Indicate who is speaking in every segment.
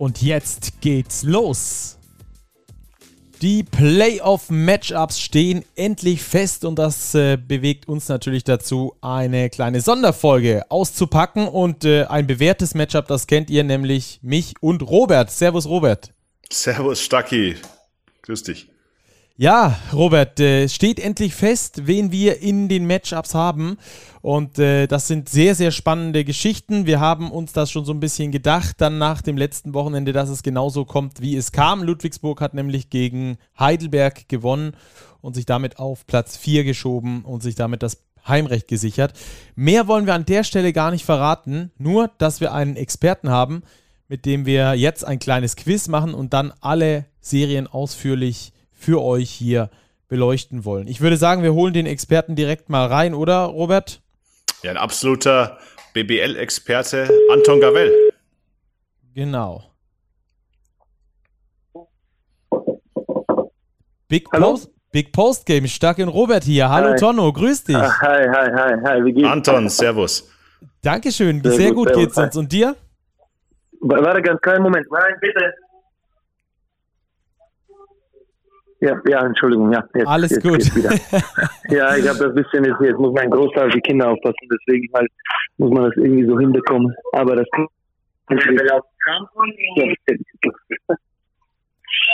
Speaker 1: Und jetzt geht's los. Die Playoff-Matchups stehen endlich fest und das äh, bewegt uns natürlich dazu, eine kleine Sonderfolge auszupacken und äh, ein bewährtes Matchup, das kennt ihr nämlich mich und Robert. Servus Robert.
Speaker 2: Servus Stacki. Grüß dich.
Speaker 1: Ja, Robert, äh, steht endlich fest, wen wir in den Matchups haben. Und äh, das sind sehr, sehr spannende Geschichten. Wir haben uns das schon so ein bisschen gedacht, dann nach dem letzten Wochenende, dass es genauso kommt, wie es kam. Ludwigsburg hat nämlich gegen Heidelberg gewonnen und sich damit auf Platz 4 geschoben und sich damit das Heimrecht gesichert. Mehr wollen wir an der Stelle gar nicht verraten, nur dass wir einen Experten haben, mit dem wir jetzt ein kleines Quiz machen und dann alle Serien ausführlich für euch hier beleuchten wollen. Ich würde sagen, wir holen den Experten direkt mal rein, oder Robert?
Speaker 2: Ja, ein absoluter BBL-Experte, Anton Gavell.
Speaker 1: Genau. Big Hallo? Post, Big Post Game, stark in Robert hier. Hallo hi. Tonno, grüß dich.
Speaker 3: Ah, hi, hi, hi, hi,
Speaker 2: wie geht's? Anton, servus.
Speaker 1: Dankeschön, sehr, sehr gut, gut geht's uns. Und dir?
Speaker 3: Warte ganz kleinen Moment. Nein, bitte. Ja, ja, Entschuldigung, ja.
Speaker 1: Jetzt, Alles jetzt gut.
Speaker 3: ja, ich habe das bisschen, jetzt, jetzt muss mein Großteil die Kinder aufpassen, deswegen halt muss man das irgendwie so hinbekommen. Aber das kann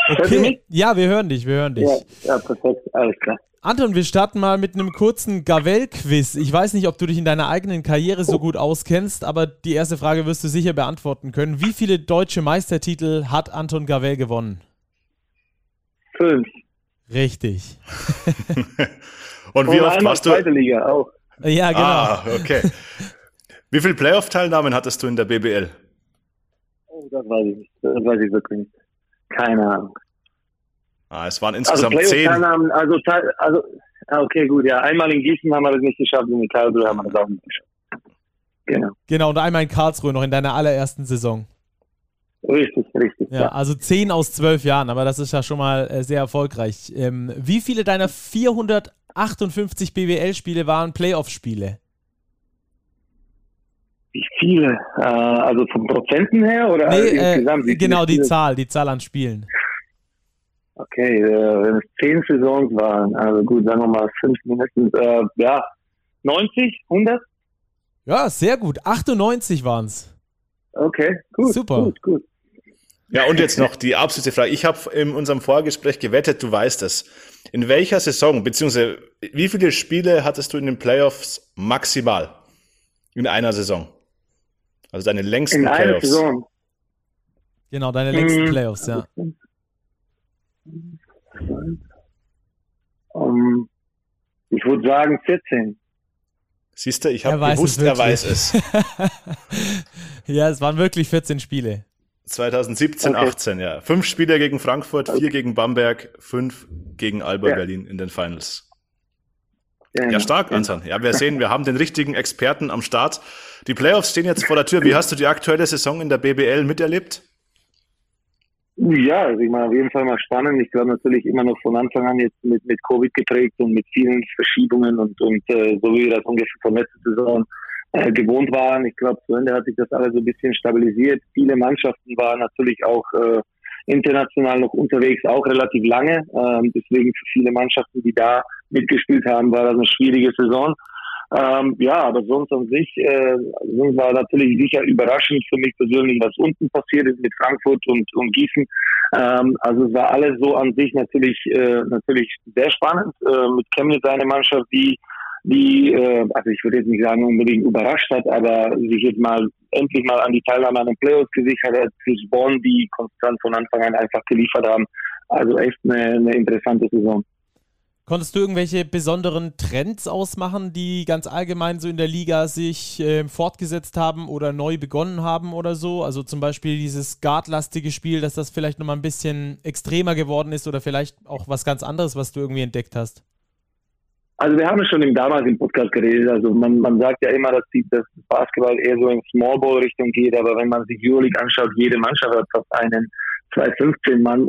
Speaker 1: Okay. Ja, wir hören dich, wir hören dich. Ja,
Speaker 3: ja, perfekt, alles klar.
Speaker 1: Anton, wir starten mal mit einem kurzen Gavel-Quiz. Ich weiß nicht, ob du dich in deiner eigenen Karriere so gut auskennst, aber die erste Frage wirst du sicher beantworten können. Wie viele deutsche Meistertitel hat Anton Gavel gewonnen?
Speaker 3: Fünf.
Speaker 1: Richtig.
Speaker 2: Und wie Und oft warst du?
Speaker 3: Zweite Liga auch.
Speaker 1: Ja, genau.
Speaker 2: Ah, okay. Wie viele Playoff-Teilnahmen hattest du in der BBL?
Speaker 3: Oh, das weiß ich nicht. Das weiß ich wirklich nicht. Keine Ahnung.
Speaker 2: Ah, es waren also insgesamt also zehn.
Speaker 3: Also, also, okay, gut, ja. Einmal in Gießen haben wir das nicht geschafft, in Karlsruhe haben wir das auch nicht geschafft.
Speaker 1: Genau. Genau, und einmal in Karlsruhe noch in deiner allerersten Saison.
Speaker 3: Richtig, richtig.
Speaker 1: Ja, ja, also 10 aus 12 Jahren, aber das ist ja schon mal äh, sehr erfolgreich. Ähm, wie viele deiner 458 BWL-Spiele waren Playoff-Spiele?
Speaker 3: Wie viele? Äh, also vom Prozenten her oder
Speaker 1: nee, insgesamt? Äh, genau, die Zahl, die Zahl an Spielen.
Speaker 3: Okay, äh, wenn es 10 Saisons waren, also gut, sagen wir mal 5 mindestens, äh, ja, 90, 100?
Speaker 1: Ja, sehr gut. 98 waren es.
Speaker 3: Okay, gut.
Speaker 1: Super.
Speaker 3: Gut, gut.
Speaker 2: Ja, und jetzt noch die absolute Frage. Ich habe in unserem Vorgespräch gewettet, du weißt es. In welcher Saison, beziehungsweise wie viele Spiele hattest du in den Playoffs maximal in einer Saison? Also deine längsten in Playoffs. Einer Saison.
Speaker 1: Genau, deine längsten hm. Playoffs, ja.
Speaker 3: Um, ich würde sagen 14.
Speaker 2: Siehst du, ich habe gewusst, er weiß es.
Speaker 1: ja, es waren wirklich 14 Spiele.
Speaker 2: 2017, okay. 18, ja. Fünf Spiele gegen Frankfurt, vier gegen Bamberg, fünf gegen Alba ja. Berlin in den Finals. Ja, ja stark, Anton. Ja, wir sehen, wir haben den richtigen Experten am Start. Die Playoffs stehen jetzt vor der Tür. Wie hast du die aktuelle Saison in der BBL miterlebt?
Speaker 3: Ja, also ich meine, auf jeden Fall mal spannend. Ich glaube natürlich immer noch von Anfang an jetzt mit, mit Covid geprägt und mit vielen Verschiebungen und, und äh, so wie wir das ungefähr von letzter Saison äh, gewohnt waren. Ich glaube, zu Ende hat sich das alles so ein bisschen stabilisiert. Viele Mannschaften waren natürlich auch äh, international noch unterwegs, auch relativ lange. Ähm, deswegen für viele Mannschaften, die da mitgespielt haben, war das eine schwierige Saison. Ähm, ja, aber sonst an sich äh, war natürlich sicher überraschend für mich persönlich, was unten passiert ist mit Frankfurt und, und Gießen. Ähm, also es war alles so an sich natürlich äh, natürlich sehr spannend äh, mit Chemnitz eine Mannschaft, die die, äh, also ich würde jetzt nicht sagen unbedingt überrascht hat, aber sich jetzt mal endlich mal an die Teilnahme an den Playoffs gesichert hat, plus Bonn, die konstant von Anfang an einfach geliefert haben. Also echt eine, eine interessante Saison.
Speaker 1: Konntest du irgendwelche besonderen Trends ausmachen, die ganz allgemein so in der Liga sich äh, fortgesetzt haben oder neu begonnen haben oder so? Also zum Beispiel dieses guardlastige Spiel, dass das vielleicht nochmal ein bisschen extremer geworden ist oder vielleicht auch was ganz anderes, was du irgendwie entdeckt hast?
Speaker 3: Also wir haben schon im damals im Podcast geredet. Also man, man sagt ja immer, dass, die, dass Basketball eher so in Small Ball Richtung geht, aber wenn man sich Euroleague anschaut, jede Mannschaft hat fast einen 215 Mann,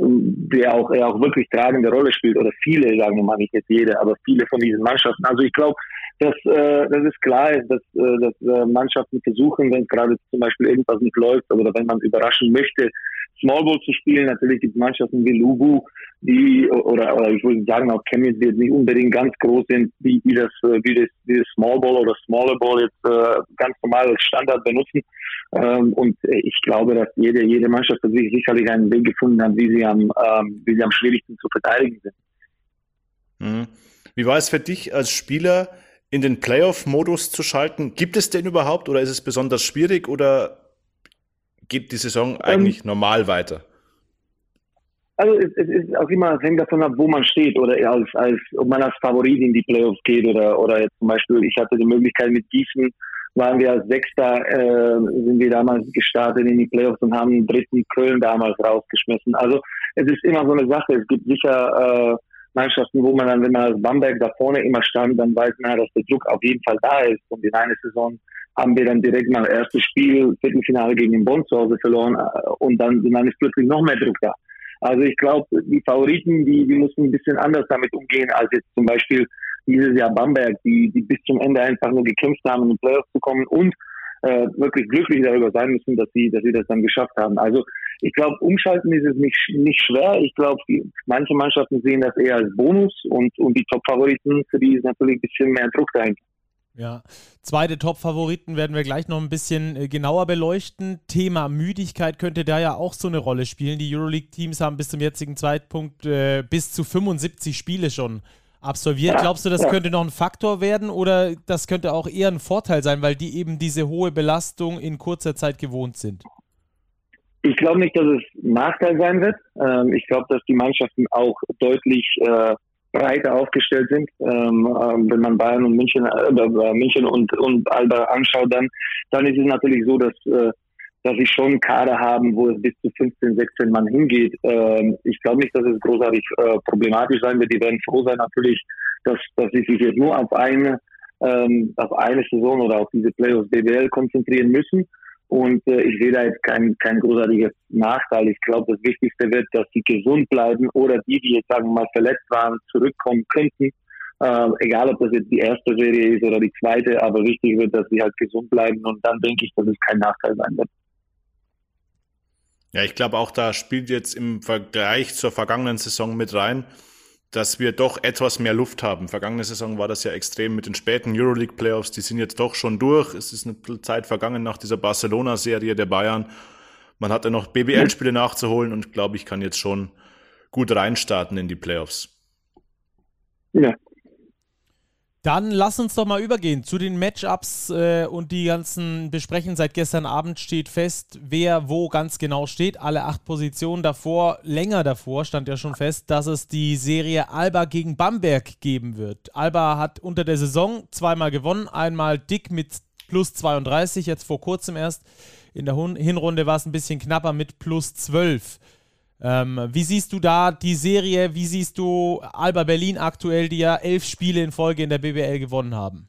Speaker 3: der auch, er auch wirklich tragende Rolle spielt, oder viele, sagen wir mal nicht jetzt jede, aber viele von diesen Mannschaften. Also ich glaube, dass, äh, dass es klar ist, dass, äh, dass äh, Mannschaften versuchen, wenn gerade zum Beispiel irgendwas nicht läuft oder wenn man überraschen möchte, Small Ball zu spielen. Natürlich gibt es Mannschaften wie Lubu, die, oder, oder ich würde sagen auch Chemnitz, die jetzt nicht unbedingt ganz groß sind, das, äh, wie das, wie das Small Ball oder Smaller Ball jetzt äh, ganz normal als Standard benutzen. Ähm, und ich glaube, dass jede, jede Mannschaft sich sicherlich einen Weg gefunden hat, wie sie am, ähm, wie sie am schwierigsten zu verteidigen sind.
Speaker 2: Mhm. Wie war es für dich als Spieler, in den Playoff-Modus zu schalten? Gibt es den überhaupt oder ist es besonders schwierig oder geht die Saison ähm, eigentlich ähm, normal weiter?
Speaker 3: Also es, es ist auch immer, es hängt davon ab, wo man steht oder als, als ob man als Favorit in die Playoffs geht oder oder jetzt zum Beispiel, ich hatte die Möglichkeit mit Gießen waren wir als Sechster, äh, sind wir damals gestartet in die Playoffs und haben den dritten Köln damals rausgeschmissen. Also es ist immer so eine Sache. Es gibt sicher äh, Mannschaften, wo man dann, wenn man als Bamberg da vorne immer stand, dann weiß man, dass der Druck auf jeden Fall da ist. Und in einer Saison haben wir dann direkt mal erstes Spiel, Viertelfinale gegen den Bonn zu Hause verloren äh, und dann, und dann ist plötzlich noch mehr Druck da. Also ich glaube, die Favoriten, die, die mussten ein bisschen anders damit umgehen als jetzt zum Beispiel dieses Jahr Bamberg, die, die bis zum Ende einfach nur gekämpft haben, in die Playoffs zu kommen und äh, wirklich glücklich darüber sein müssen, dass sie, dass sie das dann geschafft haben. Also ich glaube, umschalten ist es nicht, nicht schwer. Ich glaube, manche Mannschaften sehen das eher als Bonus und, und die Top-Favoriten, für die ist natürlich ein bisschen mehr Druck dahinter.
Speaker 1: Ja, zweite Top-Favoriten werden wir gleich noch ein bisschen äh, genauer beleuchten. Thema Müdigkeit könnte da ja auch so eine Rolle spielen. Die Euroleague-Teams haben bis zum jetzigen Zeitpunkt äh, bis zu 75 Spiele schon absolviert. Glaubst du, das ja. könnte noch ein Faktor werden oder das könnte auch eher ein Vorteil sein, weil die eben diese hohe Belastung in kurzer Zeit gewohnt sind?
Speaker 3: Ich glaube nicht, dass es ein Nachteil sein wird. Ähm, ich glaube, dass die Mannschaften auch deutlich äh, breiter aufgestellt sind. Ähm, äh, wenn man Bayern und München, äh, München und, und Alba anschaut, dann, dann ist es natürlich so, dass äh, dass sie schon Kader haben, wo es bis zu 15, 16 Mann hingeht. Ähm, ich glaube nicht, dass es großartig äh, problematisch sein wird. Die werden froh sein natürlich, dass, dass sie sich jetzt nur auf eine, ähm, auf eine Saison oder auf diese Playoffs BBL konzentrieren müssen. Und äh, ich sehe da jetzt kein, kein großartiges Nachteil. Ich glaube, das Wichtigste wird, dass sie gesund bleiben oder die, die jetzt sagen wir mal verletzt waren, zurückkommen könnten. Äh, egal, ob das jetzt die erste Serie ist oder die zweite, aber wichtig wird, dass sie halt gesund bleiben und dann denke ich, dass es kein Nachteil sein wird.
Speaker 2: Ja, ich glaube auch, da spielt jetzt im Vergleich zur vergangenen Saison mit rein, dass wir doch etwas mehr Luft haben. Vergangene Saison war das ja extrem mit den späten Euroleague Playoffs. Die sind jetzt doch schon durch. Es ist eine Zeit vergangen nach dieser Barcelona-Serie der Bayern. Man hatte noch BBL-Spiele nachzuholen und glaube ich, kann jetzt schon gut reinstarten in die Playoffs.
Speaker 1: Ja, dann lass uns doch mal übergehen zu den Matchups äh, und die ganzen Besprechen. Seit gestern Abend steht fest, wer wo ganz genau steht. Alle acht Positionen davor, länger davor stand ja schon fest, dass es die Serie Alba gegen Bamberg geben wird. Alba hat unter der Saison zweimal gewonnen, einmal dick mit plus 32, jetzt vor kurzem erst. In der Hinrunde war es ein bisschen knapper mit plus 12. Ähm, wie siehst du da die Serie? Wie siehst du Alba Berlin aktuell, die ja elf Spiele in Folge in der BBL gewonnen haben?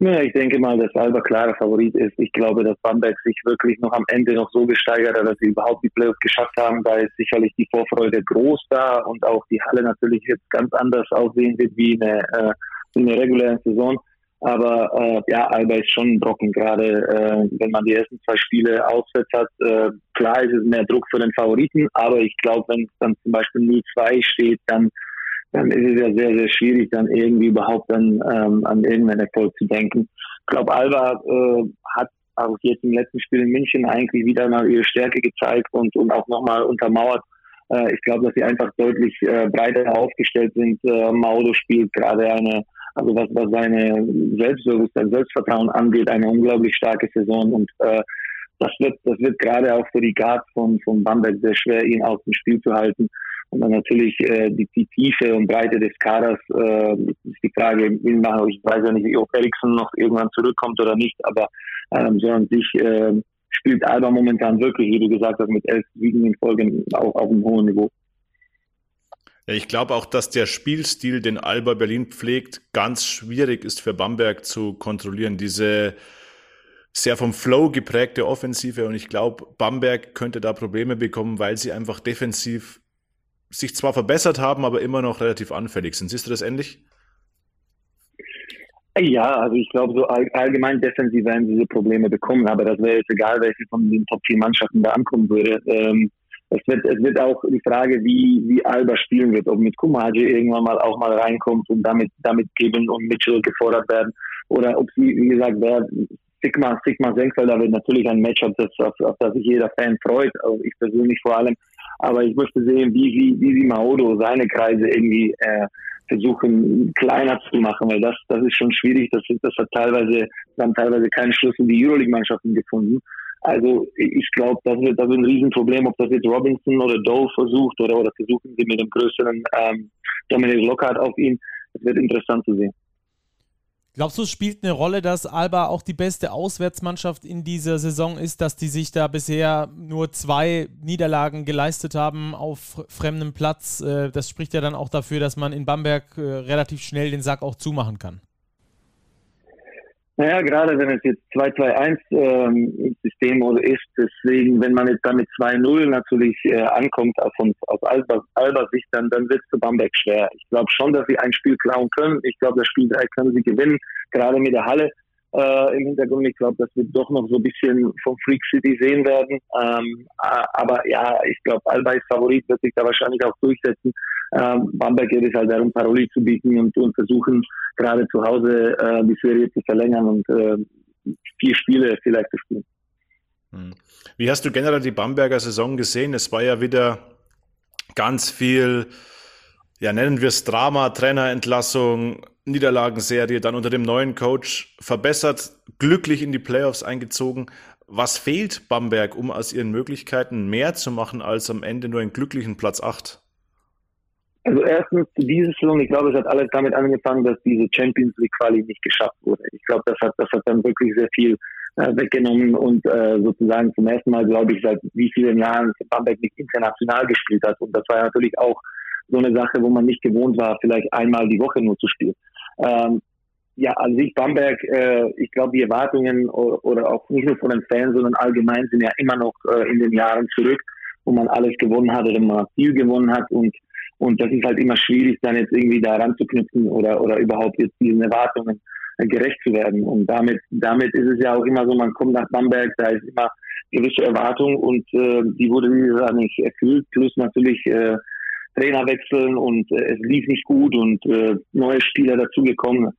Speaker 3: Ja, ich denke mal, dass Alba klarer Favorit ist. Ich glaube, dass Bamberg sich wirklich noch am Ende noch so gesteigert hat, dass sie überhaupt die Playoffs geschafft haben. Da ist sicherlich die Vorfreude groß da und auch die Halle natürlich jetzt ganz anders aussehen wird wie eine, äh, in der regulären Saison. Aber äh, ja, Alba ist schon ein Brocken, gerade äh, wenn man die ersten zwei Spiele auswärts hat. Äh, klar ist es mehr Druck für den Favoriten, aber ich glaube, wenn es dann zum Beispiel 0-2 steht, dann, dann ist es ja sehr, sehr schwierig, dann irgendwie überhaupt dann, ähm, an irgendeinen Erfolg zu denken. Ich glaube, Alba äh, hat auch jetzt im letzten Spiel in München eigentlich wieder mal ihre Stärke gezeigt und, und auch nochmal untermauert. Äh, ich glaube, dass sie einfach deutlich äh, breiter aufgestellt sind. Äh, Maudo spielt gerade eine also was, was seine Selbstbewusstsein, Selbstvertrauen angeht, eine unglaublich starke Saison und äh, das wird, das wird gerade auch für die Guards von, von Bamberg sehr schwer, ihn aus dem Spiel zu halten. Und dann natürlich äh, die, die Tiefe und Breite des Kaders äh, ist die Frage, ich weiß ja nicht, ob Eriksson noch irgendwann zurückkommt oder nicht, aber ähm, so an sich äh, spielt Alba momentan wirklich, wie du gesagt hast, mit elf Siegen in Folge auch auf einem hohen Niveau.
Speaker 2: Ich glaube auch, dass der Spielstil, den Alba Berlin pflegt, ganz schwierig ist für Bamberg zu kontrollieren. Diese sehr vom Flow geprägte Offensive und ich glaube, Bamberg könnte da Probleme bekommen, weil sie einfach defensiv sich zwar verbessert haben, aber immer noch relativ anfällig sind. Siehst du das ähnlich?
Speaker 3: Ja, also ich glaube, so allgemein defensiv werden diese Probleme bekommen, aber das wäre jetzt egal, welche von den Top 4 Mannschaften da ankommen würde. Ähm, es wird, es wird auch die Frage, wie, wie Alba spielen wird, ob mit Kumaji irgendwann mal auch mal reinkommt und damit, damit Geben und Mitchell gefordert werden oder ob sie, wie gesagt, wer Sigma, Sigma Senkfelder wird natürlich ein Matchup, das, auf, auf das sich jeder Fan freut, also ich persönlich vor allem. Aber ich möchte sehen, wie, wie, wie sie Maodo seine Kreise irgendwie äh, versuchen kleiner zu machen, weil das, das ist schon schwierig. Das, das hat teilweise, haben teilweise keinen Schluss in die Euroleague-Mannschaften gefunden. Also ich glaube, das wird, das wird ein Riesenproblem, ob das jetzt Robinson oder Doe versucht oder, oder versuchen sie mit einem größeren ähm, Dominic Lockhart auf ihn. Das wird interessant zu sehen.
Speaker 1: Glaubst du, es spielt eine Rolle, dass Alba auch die beste Auswärtsmannschaft in dieser Saison ist, dass die sich da bisher nur zwei Niederlagen geleistet haben auf fremdem Platz? Äh, das spricht ja dann auch dafür, dass man in Bamberg äh, relativ schnell den Sack auch zumachen kann.
Speaker 3: Naja, gerade wenn es jetzt 2-2-1 ähm, ist, deswegen, wenn man jetzt damit 2-0 natürlich äh, ankommt auf, aus Alba, Alba Sicht, dann, dann wird es für Bamberg schwer. Ich glaube schon, dass sie ein Spiel klauen können. Ich glaube, das Spiel 3 können sie gewinnen, gerade mit der Halle äh, im Hintergrund. Ich glaube, dass wir doch noch so ein bisschen vom Freak City sehen werden. Ähm, aber ja, ich glaube, Alba ist Favorit, wird sich da wahrscheinlich auch durchsetzen. Ähm, Bamberg geht es halt darum, Paroli zu bieten und, und versuchen, gerade zu Hause äh, die Serie zu verlängern und äh, vier Spiele vielleicht zu spielen.
Speaker 2: Hm. Wie hast du generell die Bamberger Saison gesehen? Es war ja wieder ganz viel, ja, nennen wir es Drama, Trainerentlassung, Niederlagenserie, dann unter dem neuen Coach verbessert, glücklich in die Playoffs eingezogen. Was fehlt Bamberg, um aus ihren Möglichkeiten mehr zu machen als am Ende nur einen glücklichen Platz 8?
Speaker 3: Also erstens diese Saison, ich glaube, es hat alles damit angefangen, dass diese Champions League Quali nicht geschafft wurde. Ich glaube, das hat, das hat dann wirklich sehr viel äh, weggenommen und äh, sozusagen zum ersten Mal, glaube ich, seit wie vielen Jahren Bamberg nicht international gespielt hat. Und das war natürlich auch so eine Sache, wo man nicht gewohnt war, vielleicht einmal die Woche nur zu spielen. Ähm, ja, an sich Bamberg, äh, ich glaube, die Erwartungen oder, auch nicht nur von den Fans, sondern allgemein sind ja immer noch äh, in den Jahren zurück, wo man alles gewonnen hat oder man viel gewonnen hat und und das ist halt immer schwierig, dann jetzt irgendwie da ranzuknüpfen oder, oder überhaupt jetzt diesen Erwartungen äh, gerecht zu werden. Und damit, damit ist es ja auch immer so, man kommt nach Bamberg, da ist immer gewisse Erwartung und äh, die wurde dieses Jahr nicht erfüllt, plus natürlich äh, Trainerwechseln und äh, es lief nicht gut und äh, neue Spieler dazugekommen,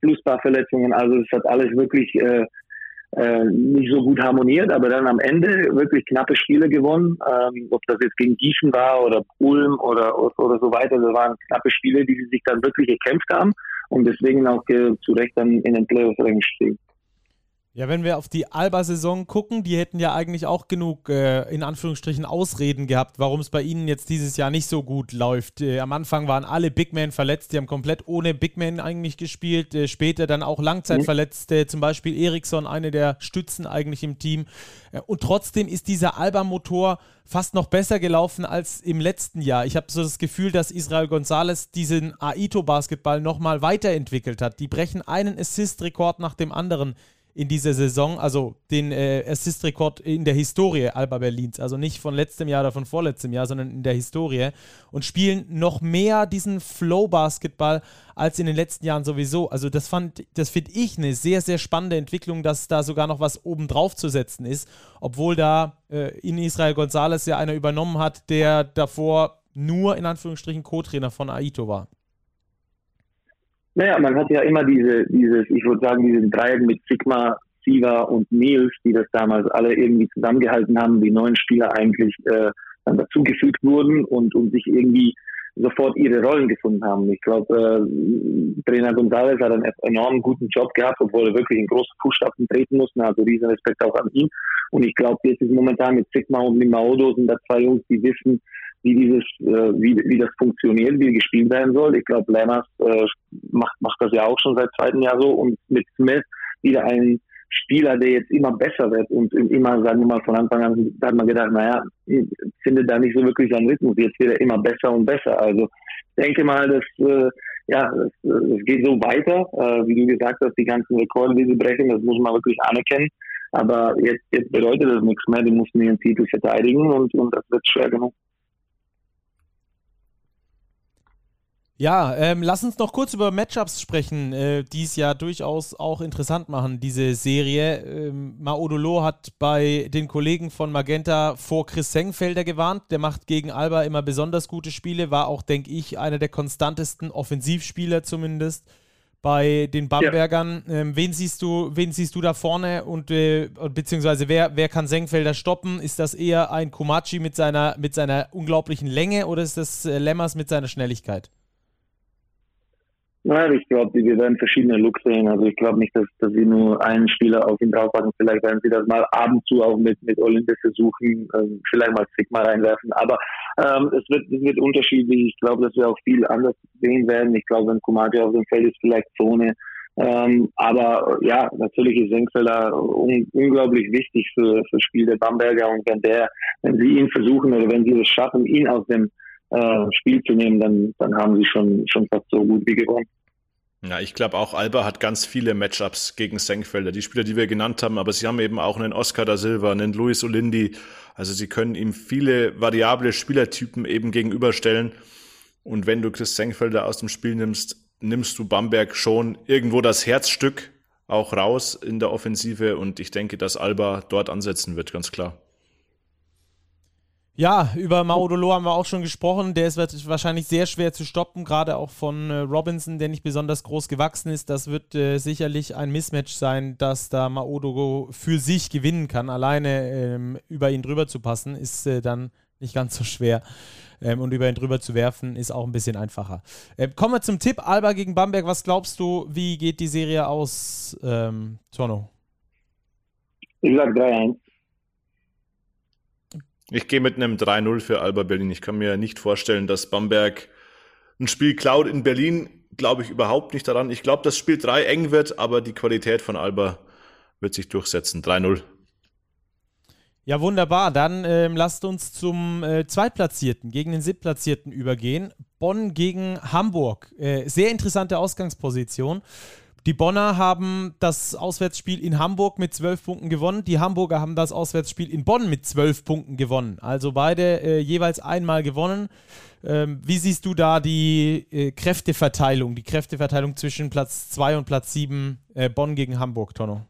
Speaker 3: plus, paar Verletzungen. Also es hat alles wirklich äh, äh, nicht so gut harmoniert, aber dann am Ende wirklich knappe Spiele gewonnen. Ähm, ob das jetzt gegen Gießen war oder Ulm oder, oder so weiter, das waren knappe Spiele, die sie sich dann wirklich gekämpft haben und deswegen auch äh, zu Recht dann in den Playoff-Rängen stehen.
Speaker 1: Ja, wenn wir auf die Alba-Saison gucken, die hätten ja eigentlich auch genug, äh, in Anführungsstrichen, Ausreden gehabt, warum es bei ihnen jetzt dieses Jahr nicht so gut läuft. Äh, am Anfang waren alle Big Men verletzt, die haben komplett ohne Big Men eigentlich gespielt. Äh, später dann auch Langzeitverletzte, zum Beispiel Eriksson, eine der Stützen eigentlich im Team. Äh, und trotzdem ist dieser Alba-Motor fast noch besser gelaufen als im letzten Jahr. Ich habe so das Gefühl, dass Israel Gonzalez diesen Aito-Basketball nochmal weiterentwickelt hat. Die brechen einen Assist-Rekord nach dem anderen in dieser Saison, also den äh, Assist-Rekord in der Historie Alba Berlins, also nicht von letztem Jahr oder von vorletztem Jahr, sondern in der Historie und spielen noch mehr diesen Flow-Basketball als in den letzten Jahren sowieso. Also das fand, das finde ich eine sehr, sehr spannende Entwicklung, dass da sogar noch was oben drauf zu setzen ist, obwohl da äh, in Israel Gonzalez ja einer übernommen hat, der davor nur in Anführungsstrichen Co-Trainer von Aito war.
Speaker 3: Naja, man hat ja immer diese, dieses, ich würde sagen, diesen Dreieck mit Sigma, Siva und Nils, die das damals alle irgendwie zusammengehalten haben, die neuen Spieler eigentlich äh, dann dazugefügt wurden und, und sich irgendwie sofort ihre Rollen gefunden haben. Ich glaube, äh, Trainer González hat einen enorm guten Job gehabt, obwohl er wirklich in große Fußstapfen treten musste. Also riesen Respekt auch an ihn. Und ich glaube, jetzt ist momentan mit Sigma und mit Maodo sind da zwei Jungs, die wissen, wie dieses, äh, wie, wie das funktioniert, wie gespielt werden soll. Ich glaube, Lammers äh, macht, macht das ja auch schon seit zweitem Jahr so und mit Smith wieder ein Spieler, der jetzt immer besser wird und immer, sagen wir mal, von Anfang an hat man gedacht, naja, findet da nicht so wirklich seinen Rhythmus. Jetzt wird er immer besser und besser. Also ich denke mal, dass äh, ja, es, es geht so weiter, äh, wie du gesagt hast, die ganzen Rekorde, die sie brechen, das muss man wirklich anerkennen. Aber jetzt, jetzt bedeutet das nichts mehr, die mussten ihren Titel verteidigen und, und das wird schwer genug.
Speaker 1: Ja, ähm, lass uns noch kurz über Matchups sprechen, äh, die es ja durchaus auch interessant machen, diese Serie. Ähm, Maodolo hat bei den Kollegen von Magenta vor Chris Sengfelder gewarnt. Der macht gegen Alba immer besonders gute Spiele, war auch, denke ich, einer der konstantesten Offensivspieler zumindest bei den Bambergern. Ja. Ähm, wen siehst du, wen siehst du da vorne und äh, beziehungsweise wer, wer kann Senkfelder stoppen? Ist das eher ein Komachi mit seiner, mit seiner unglaublichen Länge oder ist das äh, Lemmers mit seiner Schnelligkeit?
Speaker 3: Nein, ich glaube, wir werden verschiedene Looks sehen. Also ich glaube nicht, dass, dass sie nur einen Spieler auf ihn draufpacken. Vielleicht werden sie das mal ab und zu auch mit, mit Olympus versuchen, ähm, vielleicht mal Sigma reinwerfen. Aber ähm, es, wird, es wird unterschiedlich. Ich glaube, dass wir auch viel anders sehen werden. Ich glaube, wenn Kumati auf dem Feld ist, vielleicht Zone. Ähm, aber ja, natürlich ist Senkfelder un unglaublich wichtig für, für das Spiel der Bamberger. Und wenn der, wenn sie ihn versuchen oder wenn sie es schaffen, ihn aus dem äh, Spiel zu nehmen, dann, dann haben sie schon, schon fast so gut wie gewonnen.
Speaker 2: Ja, ich glaube auch, Alba hat ganz viele Matchups gegen Senkfelder. Die Spieler, die wir genannt haben, aber sie haben eben auch einen Oscar da Silva, einen Luis Olindi. Also sie können ihm viele variable Spielertypen eben gegenüberstellen. Und wenn du Chris Senkfelder aus dem Spiel nimmst, nimmst du Bamberg schon irgendwo das Herzstück auch raus in der Offensive. Und ich denke, dass Alba dort ansetzen wird, ganz klar.
Speaker 1: Ja, über Maudolo haben wir auch schon gesprochen. Der ist wahrscheinlich sehr schwer zu stoppen, gerade auch von äh, Robinson, der nicht besonders groß gewachsen ist. Das wird äh, sicherlich ein Mismatch sein, dass da Maudolo für sich gewinnen kann. Alleine ähm, über ihn drüber zu passen, ist äh, dann nicht ganz so schwer. Ähm, und über ihn drüber zu werfen, ist auch ein bisschen einfacher. Ähm, kommen wir zum Tipp: Alba gegen Bamberg. Was glaubst du, wie geht die Serie aus, ähm, Torno?
Speaker 3: Ich sag 3-1.
Speaker 2: Ich gehe mit einem 3-0 für Alba Berlin. Ich kann mir nicht vorstellen, dass Bamberg ein Spiel klaut in Berlin. Glaube ich überhaupt nicht daran. Ich glaube, dass Spiel 3 eng wird, aber die Qualität von Alba wird sich durchsetzen. 3-0.
Speaker 1: Ja, wunderbar. Dann ähm, lasst uns zum äh, Zweitplatzierten gegen den Siebtplatzierten übergehen. Bonn gegen Hamburg. Äh, sehr interessante Ausgangsposition. Die Bonner haben das Auswärtsspiel in Hamburg mit zwölf Punkten gewonnen. Die Hamburger haben das Auswärtsspiel in Bonn mit zwölf Punkten gewonnen. Also beide äh, jeweils einmal gewonnen. Ähm, wie siehst du da die äh, Kräfteverteilung, die Kräfteverteilung zwischen Platz 2 und Platz 7 äh, Bonn gegen Hamburg, Tonno?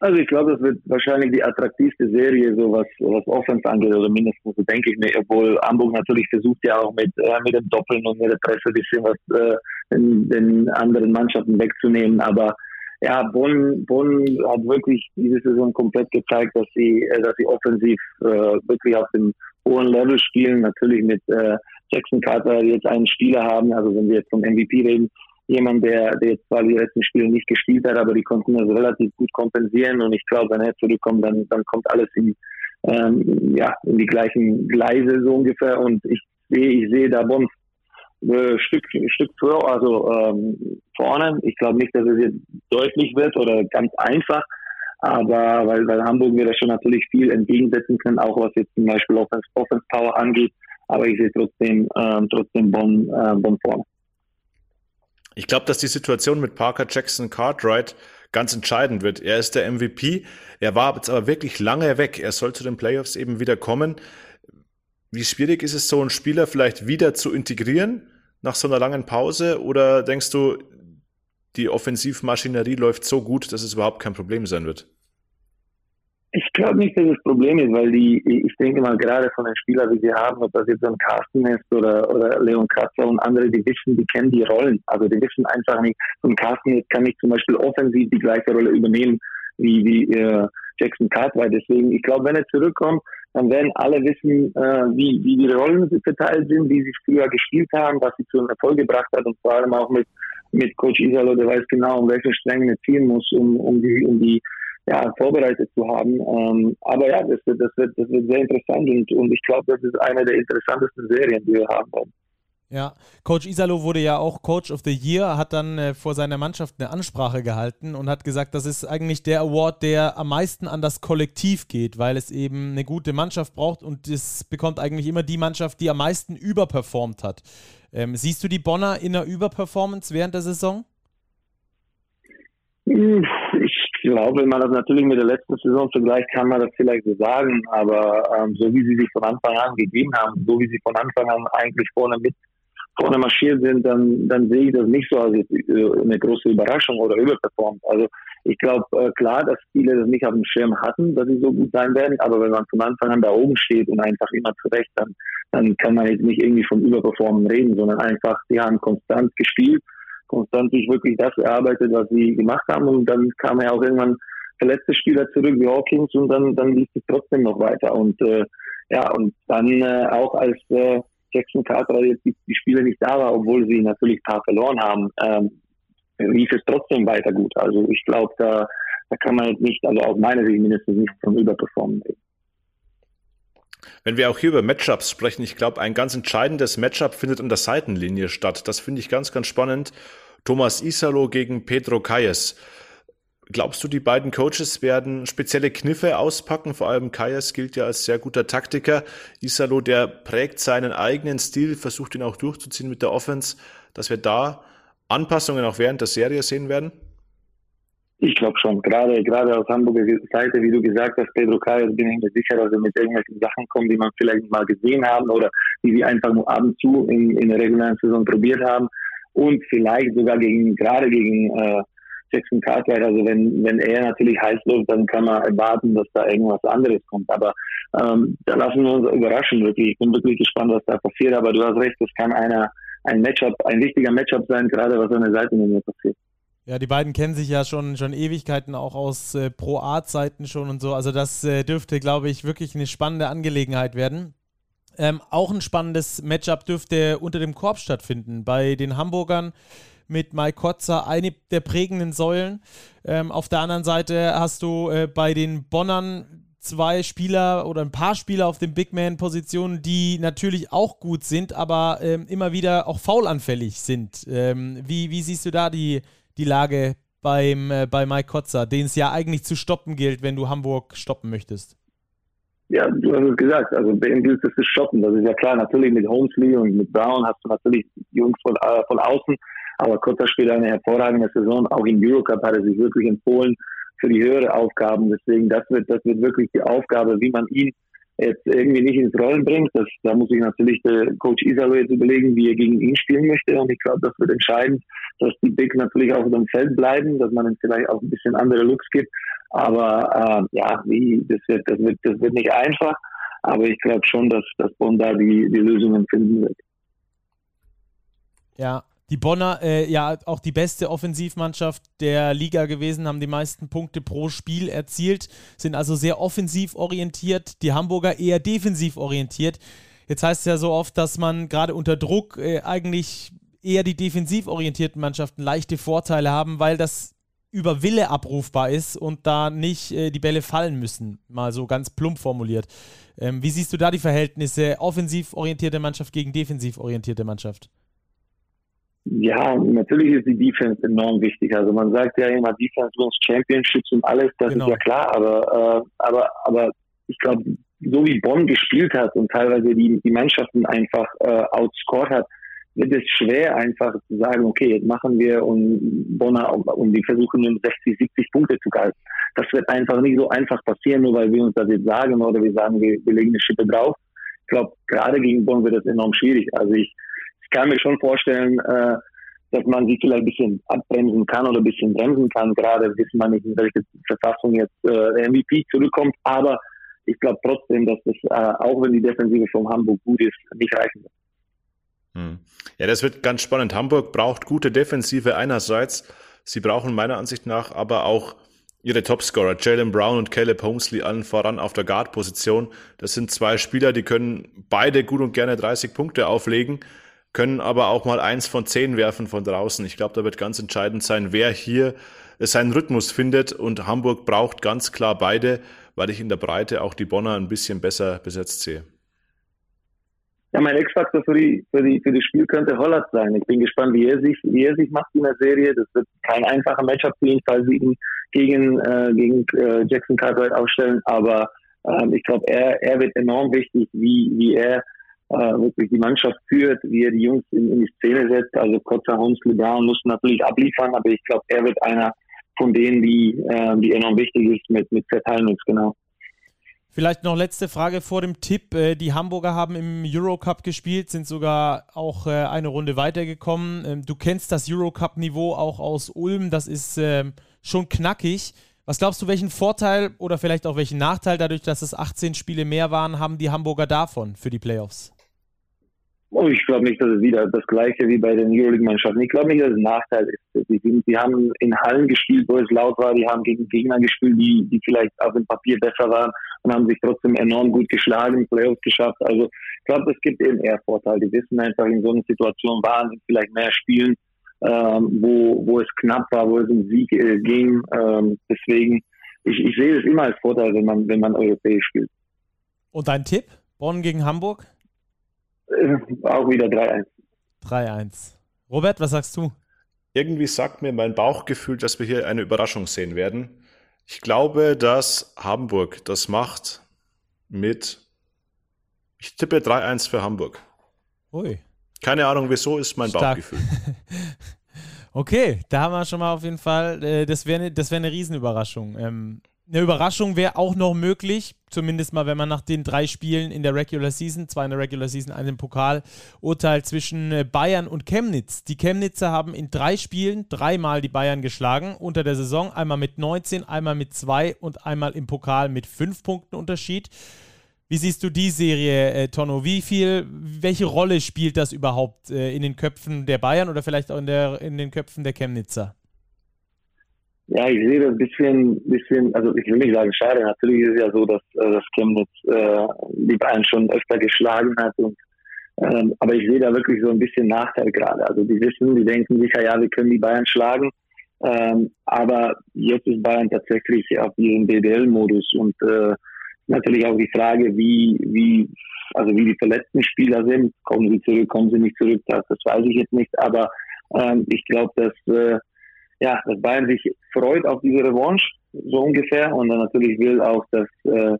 Speaker 3: Also ich glaube, das wird wahrscheinlich die attraktivste Serie, so was, was Offense angeht, oder mindestens so denke ich mir, obwohl Hamburg natürlich versucht ja auch mit, äh, mit dem Doppeln und mit der Presse ein bisschen was äh, den, den anderen Mannschaften wegzunehmen. Aber ja, Bonn, Bonn hat wirklich diese Saison komplett gezeigt, dass sie, äh, dass sie offensiv äh, wirklich auf dem hohen Level spielen. Natürlich mit äh, Jackson Carter jetzt einen Spieler haben, also wenn wir jetzt vom MVP reden, jemand, der, der jetzt zwar die letzten Spiele nicht gespielt hat, aber die konnten das relativ gut kompensieren und ich glaube, wenn er zurückkommt, dann, dann kommt alles in, ähm, ja, in die gleichen Gleise so ungefähr und ich sehe, ich sehe da Bonn äh, Stück, Stück vor, also ähm, vorne. Ich glaube nicht, dass es jetzt deutlich wird oder ganz einfach, aber weil, weil Hamburg mir da schon natürlich viel entgegensetzen können, auch was jetzt zum Beispiel Offense, Offense Power angeht, aber ich sehe trotzdem, ähm, trotzdem Bonn, äh, Bonn vorne.
Speaker 2: Ich glaube, dass die Situation mit Parker Jackson Cartwright ganz entscheidend wird. Er ist der MVP. Er war jetzt aber wirklich lange weg. Er soll zu den Playoffs eben wieder kommen. Wie schwierig ist es, so einen Spieler vielleicht wieder zu integrieren nach so einer langen Pause? Oder denkst du, die Offensivmaschinerie läuft so gut, dass es überhaupt kein Problem sein wird?
Speaker 3: Ich glaube nicht, dass das Problem ist, weil die, ich denke mal gerade von den Spielern, die sie haben, ob das jetzt ein Carsten ist oder, oder Leon Kratzer und andere, die wissen, die kennen die Rollen. Also die wissen einfach nicht, so ein Carsten jetzt kann nicht zum Beispiel offensiv die gleiche Rolle übernehmen wie, wie äh, Jackson Cartwright. Deswegen, ich glaube, wenn er zurückkommt, dann werden alle wissen, äh, wie, wie die Rollen verteilt sind, wie sie früher gespielt haben, was sie zu einem Erfolg gebracht hat und vor allem auch mit, mit Coach Isalo, der weiß genau, um welche Stränge er ziehen muss, um, um die, um die ja, vorbereitet zu haben. Ähm, aber ja, das, das, wird, das wird sehr interessant und, und ich glaube, das ist eine der interessantesten Serien, die wir haben werden.
Speaker 1: Ja, Coach Isalo wurde ja auch Coach of the Year, hat dann äh, vor seiner Mannschaft eine Ansprache gehalten und hat gesagt, das ist eigentlich der Award, der am meisten an das Kollektiv geht, weil es eben eine gute Mannschaft braucht und es bekommt eigentlich immer die Mannschaft, die am meisten überperformt hat. Ähm, siehst du die Bonner in einer Überperformance während der Saison?
Speaker 3: Hm, ich glaube, wenn man das natürlich mit der letzten Saison vergleicht, kann man das vielleicht so sagen, aber ähm, so wie sie sich von Anfang an gegeben haben, so wie sie von Anfang an eigentlich vorne mit vorne marschiert sind, dann, dann sehe ich das nicht so als äh, eine große Überraschung oder überperformt. Also ich glaube äh, klar, dass viele das nicht auf dem Schirm hatten, dass sie so gut sein werden, aber wenn man von Anfang an da oben steht und einfach immer zurecht, dann, dann kann man jetzt nicht irgendwie von Überperformen reden, sondern einfach, die haben konstant gespielt, konstant sich wirklich das erarbeitet, was sie gemacht haben und dann kam ja auch irgendwann verletzte Spieler zurück wie Hawkins und dann, dann lief es trotzdem noch weiter und äh, ja, und dann äh, auch als äh, Jackson Carter jetzt die, die Spiele nicht da war, obwohl sie natürlich ein paar verloren haben, ähm, lief es trotzdem weiter gut. Also ich glaube, da, da kann man jetzt nicht, also aus meiner Sicht mindestens nicht von Überperformen.
Speaker 2: Wenn wir auch hier über Matchups sprechen, ich glaube, ein ganz entscheidendes Matchup findet an der Seitenlinie statt. Das finde ich ganz, ganz spannend. Thomas Isalo gegen Pedro Kayes. Glaubst du, die beiden Coaches werden spezielle Kniffe auspacken? Vor allem Kajas gilt ja als sehr guter Taktiker. Isalo, der prägt seinen eigenen Stil, versucht ihn auch durchzuziehen mit der Offense, dass wir da Anpassungen auch während der Serie sehen werden?
Speaker 3: Ich glaube schon. Gerade, gerade aus Hamburger Seite, wie du gesagt hast, Pedro Kajas, bin ich mir sicher, dass er mit irgendwelchen Sachen kommt, die man vielleicht mal gesehen haben oder die sie einfach nur ab und zu in, in der regulären Saison probiert haben und vielleicht sogar gegen, gerade gegen, äh, Jackson Cartwright, also wenn, wenn er natürlich heiß läuft, dann kann man erwarten, dass da irgendwas anderes kommt. Aber ähm, da lassen wir uns überraschen, wirklich. Ich bin wirklich gespannt, was da passiert. Aber du hast recht, das kann einer, ein Matchup, ein wichtiger Matchup sein, gerade was an der Seitenlinie passiert.
Speaker 1: Ja, die beiden kennen sich ja schon, schon Ewigkeiten, auch aus äh, Pro-Art-Seiten schon und so. Also das äh, dürfte, glaube ich, wirklich eine spannende Angelegenheit werden. Ähm, auch ein spannendes Matchup dürfte unter dem Korb stattfinden. Bei den Hamburgern mit Mike Kotzer eine der prägenden Säulen. Ähm, auf der anderen Seite hast du äh, bei den Bonnern zwei Spieler oder ein paar Spieler auf den Big Man-Positionen, die natürlich auch gut sind, aber ähm, immer wieder auch faulanfällig sind. Ähm, wie, wie siehst du da die, die Lage beim, äh, bei Mike Kotzer, den es ja eigentlich zu stoppen gilt, wenn du Hamburg stoppen möchtest?
Speaker 3: Ja, du hast es gesagt, also ihm gilt es zu stoppen. Das ist ja klar. Natürlich mit Holmesley und mit Brown hast du natürlich Jungs von, äh, von außen, aber Kotta spielt eine hervorragende Saison. Auch im Eurocup hat er sich wirklich empfohlen für die höhere Aufgaben. Deswegen, das wird, das wird wirklich die Aufgabe, wie man ihn jetzt irgendwie nicht ins Rollen bringt. Das, da muss sich natürlich der Coach Isalo jetzt überlegen, wie er gegen ihn spielen möchte. Und ich glaube, das wird entscheidend, dass die Bigs natürlich auf dem Feld bleiben, dass man ihm vielleicht auch ein bisschen andere Looks gibt. Aber äh, ja, wie, das, wird, das, wird, das wird nicht einfach. Aber ich glaube schon, dass, dass Bonn da die, die Lösungen finden wird.
Speaker 1: Ja, die Bonner, äh, ja, auch die beste Offensivmannschaft der Liga gewesen, haben die meisten Punkte pro Spiel erzielt, sind also sehr offensiv orientiert. Die Hamburger eher defensiv orientiert. Jetzt heißt es ja so oft, dass man gerade unter Druck äh, eigentlich eher die defensiv orientierten Mannschaften leichte Vorteile haben, weil das über Wille abrufbar ist und da nicht äh, die Bälle fallen müssen, mal so ganz plump formuliert. Ähm, wie siehst du da die Verhältnisse offensiv orientierte Mannschaft gegen defensiv orientierte Mannschaft?
Speaker 3: Ja, natürlich ist die Defense enorm wichtig. Also man sagt ja immer Defense wins Championships und alles, das genau. ist ja klar, aber, äh, aber, aber ich glaube, so wie Bonn gespielt hat und teilweise die, die Mannschaften einfach äh, outscored hat, wird es schwer einfach zu sagen, okay, jetzt machen wir und Bonner und die versuchen nur 60, 70 Punkte zu halten. Das wird einfach nicht so einfach passieren, nur weil wir uns das jetzt sagen oder wir sagen, wir, wir legen eine Schippe drauf. Ich glaube, gerade gegen Bonn wird das enorm schwierig. Also ich, kann mir schon vorstellen, äh, dass man sie vielleicht ein bisschen abbremsen kann oder ein bisschen bremsen kann. Gerade wissen wir nicht, in welche Verfassung jetzt äh, der MVP zurückkommt. Aber ich glaube trotzdem, dass das, äh, auch wenn die Defensive von Hamburg gut ist, nicht reichen wird.
Speaker 2: Hm. Ja, das wird ganz spannend. Hamburg braucht gute Defensive einerseits. Sie brauchen meiner Ansicht nach aber auch ihre Topscorer, Jalen Brown und Caleb Holmesley, allen voran auf der Guard-Position. Das sind zwei Spieler, die können beide gut und gerne 30 Punkte auflegen können aber auch mal eins von zehn werfen von draußen. Ich glaube, da wird ganz entscheidend sein, wer hier seinen Rhythmus findet und Hamburg braucht ganz klar beide, weil ich in der Breite auch die Bonner ein bisschen besser besetzt sehe.
Speaker 3: Ja, mein X-Faktor für für für das Spiel könnte Holland sein. Ich bin gespannt, wie er sich, wie er sich macht in der Serie. Das wird kein einfacher Matchup für ihn, falls sie ihn gegen, äh, gegen äh, Jackson Cartwright aufstellen. Aber ähm, ich glaube, er, er wird enorm wichtig, wie, wie er äh, wirklich die Mannschaft führt, wie er die Jungs in, in die Szene setzt. Also Kotzer, Holmes, LeBron müssen natürlich abliefern, aber ich glaube, er wird einer von denen, die, äh, die enorm wichtig ist mit, mit Seth Heinrichs, genau.
Speaker 1: Vielleicht noch letzte Frage vor dem Tipp. Äh, die Hamburger haben im Eurocup gespielt, sind sogar auch äh, eine Runde weitergekommen. Ähm, du kennst das Eurocup-Niveau auch aus Ulm, das ist ähm, schon knackig. Was glaubst du, welchen Vorteil oder vielleicht auch welchen Nachteil, dadurch, dass es 18 Spiele mehr waren, haben die Hamburger davon für die Playoffs?
Speaker 3: Oh, ich glaube nicht, dass es wieder das gleiche wie bei den Euroleague-Mannschaften. Ich glaube nicht, dass es ein Nachteil ist. Die, sind, die, haben in Hallen gespielt, wo es laut war. Die haben gegen Gegner gespielt, die, die vielleicht auf dem Papier besser waren und haben sich trotzdem enorm gut geschlagen, Playoffs geschafft. Also ich glaube, es gibt eben eher Vorteile. Die wissen einfach, in so einer Situation waren vielleicht mehr Spielen, ähm, wo, wo es knapp war, wo es um Sieg äh, ging. Ähm, deswegen, ich, ich sehe es immer als Vorteil, wenn man, wenn man europäisch spielt.
Speaker 1: Und dein Tipp? Bonn gegen Hamburg?
Speaker 3: Auch wieder 3-1.
Speaker 1: 3-1. Robert, was sagst du?
Speaker 2: Irgendwie sagt mir mein Bauchgefühl, dass wir hier eine Überraschung sehen werden. Ich glaube, dass Hamburg das macht mit, ich tippe 3-1 für Hamburg.
Speaker 1: Ui.
Speaker 2: Keine Ahnung, wieso ist mein Stark. Bauchgefühl.
Speaker 1: okay, da haben wir schon mal auf jeden Fall, äh, das wäre ne, das wär eine Riesenüberraschung. Ähm, eine Überraschung wäre auch noch möglich, zumindest mal, wenn man nach den drei Spielen in der Regular Season, zwei in der Regular Season, einen im Pokal, urteilt zwischen äh, Bayern und Chemnitz. Die Chemnitzer haben in drei Spielen dreimal die Bayern geschlagen unter der Saison, einmal mit 19, einmal mit 2 und einmal im Pokal mit 5 Punkten Unterschied. Wie siehst du die Serie, äh, Tonno? Wie viel, welche Rolle spielt das überhaupt äh, in den Köpfen der Bayern oder vielleicht auch in, der, in den Köpfen der Chemnitzer?
Speaker 3: Ja, ich sehe das ein bisschen, bisschen, also ich will nicht sagen schade. Natürlich ist es ja so, dass, äh, dass Chemnitz äh, die Bayern schon öfter geschlagen hat. Und, ähm, aber ich sehe da wirklich so ein bisschen Nachteil gerade. Also die wissen, die denken sicher, ja, wir können die Bayern schlagen. Ähm, aber jetzt ist Bayern tatsächlich auf ihrem BBL-Modus und äh, natürlich auch die Frage, wie, wie, also wie die verletzten Spieler sind. Kommen sie zurück, kommen sie nicht zurück, das, das weiß ich jetzt nicht. Aber ähm, ich glaube, dass äh, ja, dass Bayern sich freut auf diese Revanche, so ungefähr, und dann natürlich will auch, dass, äh,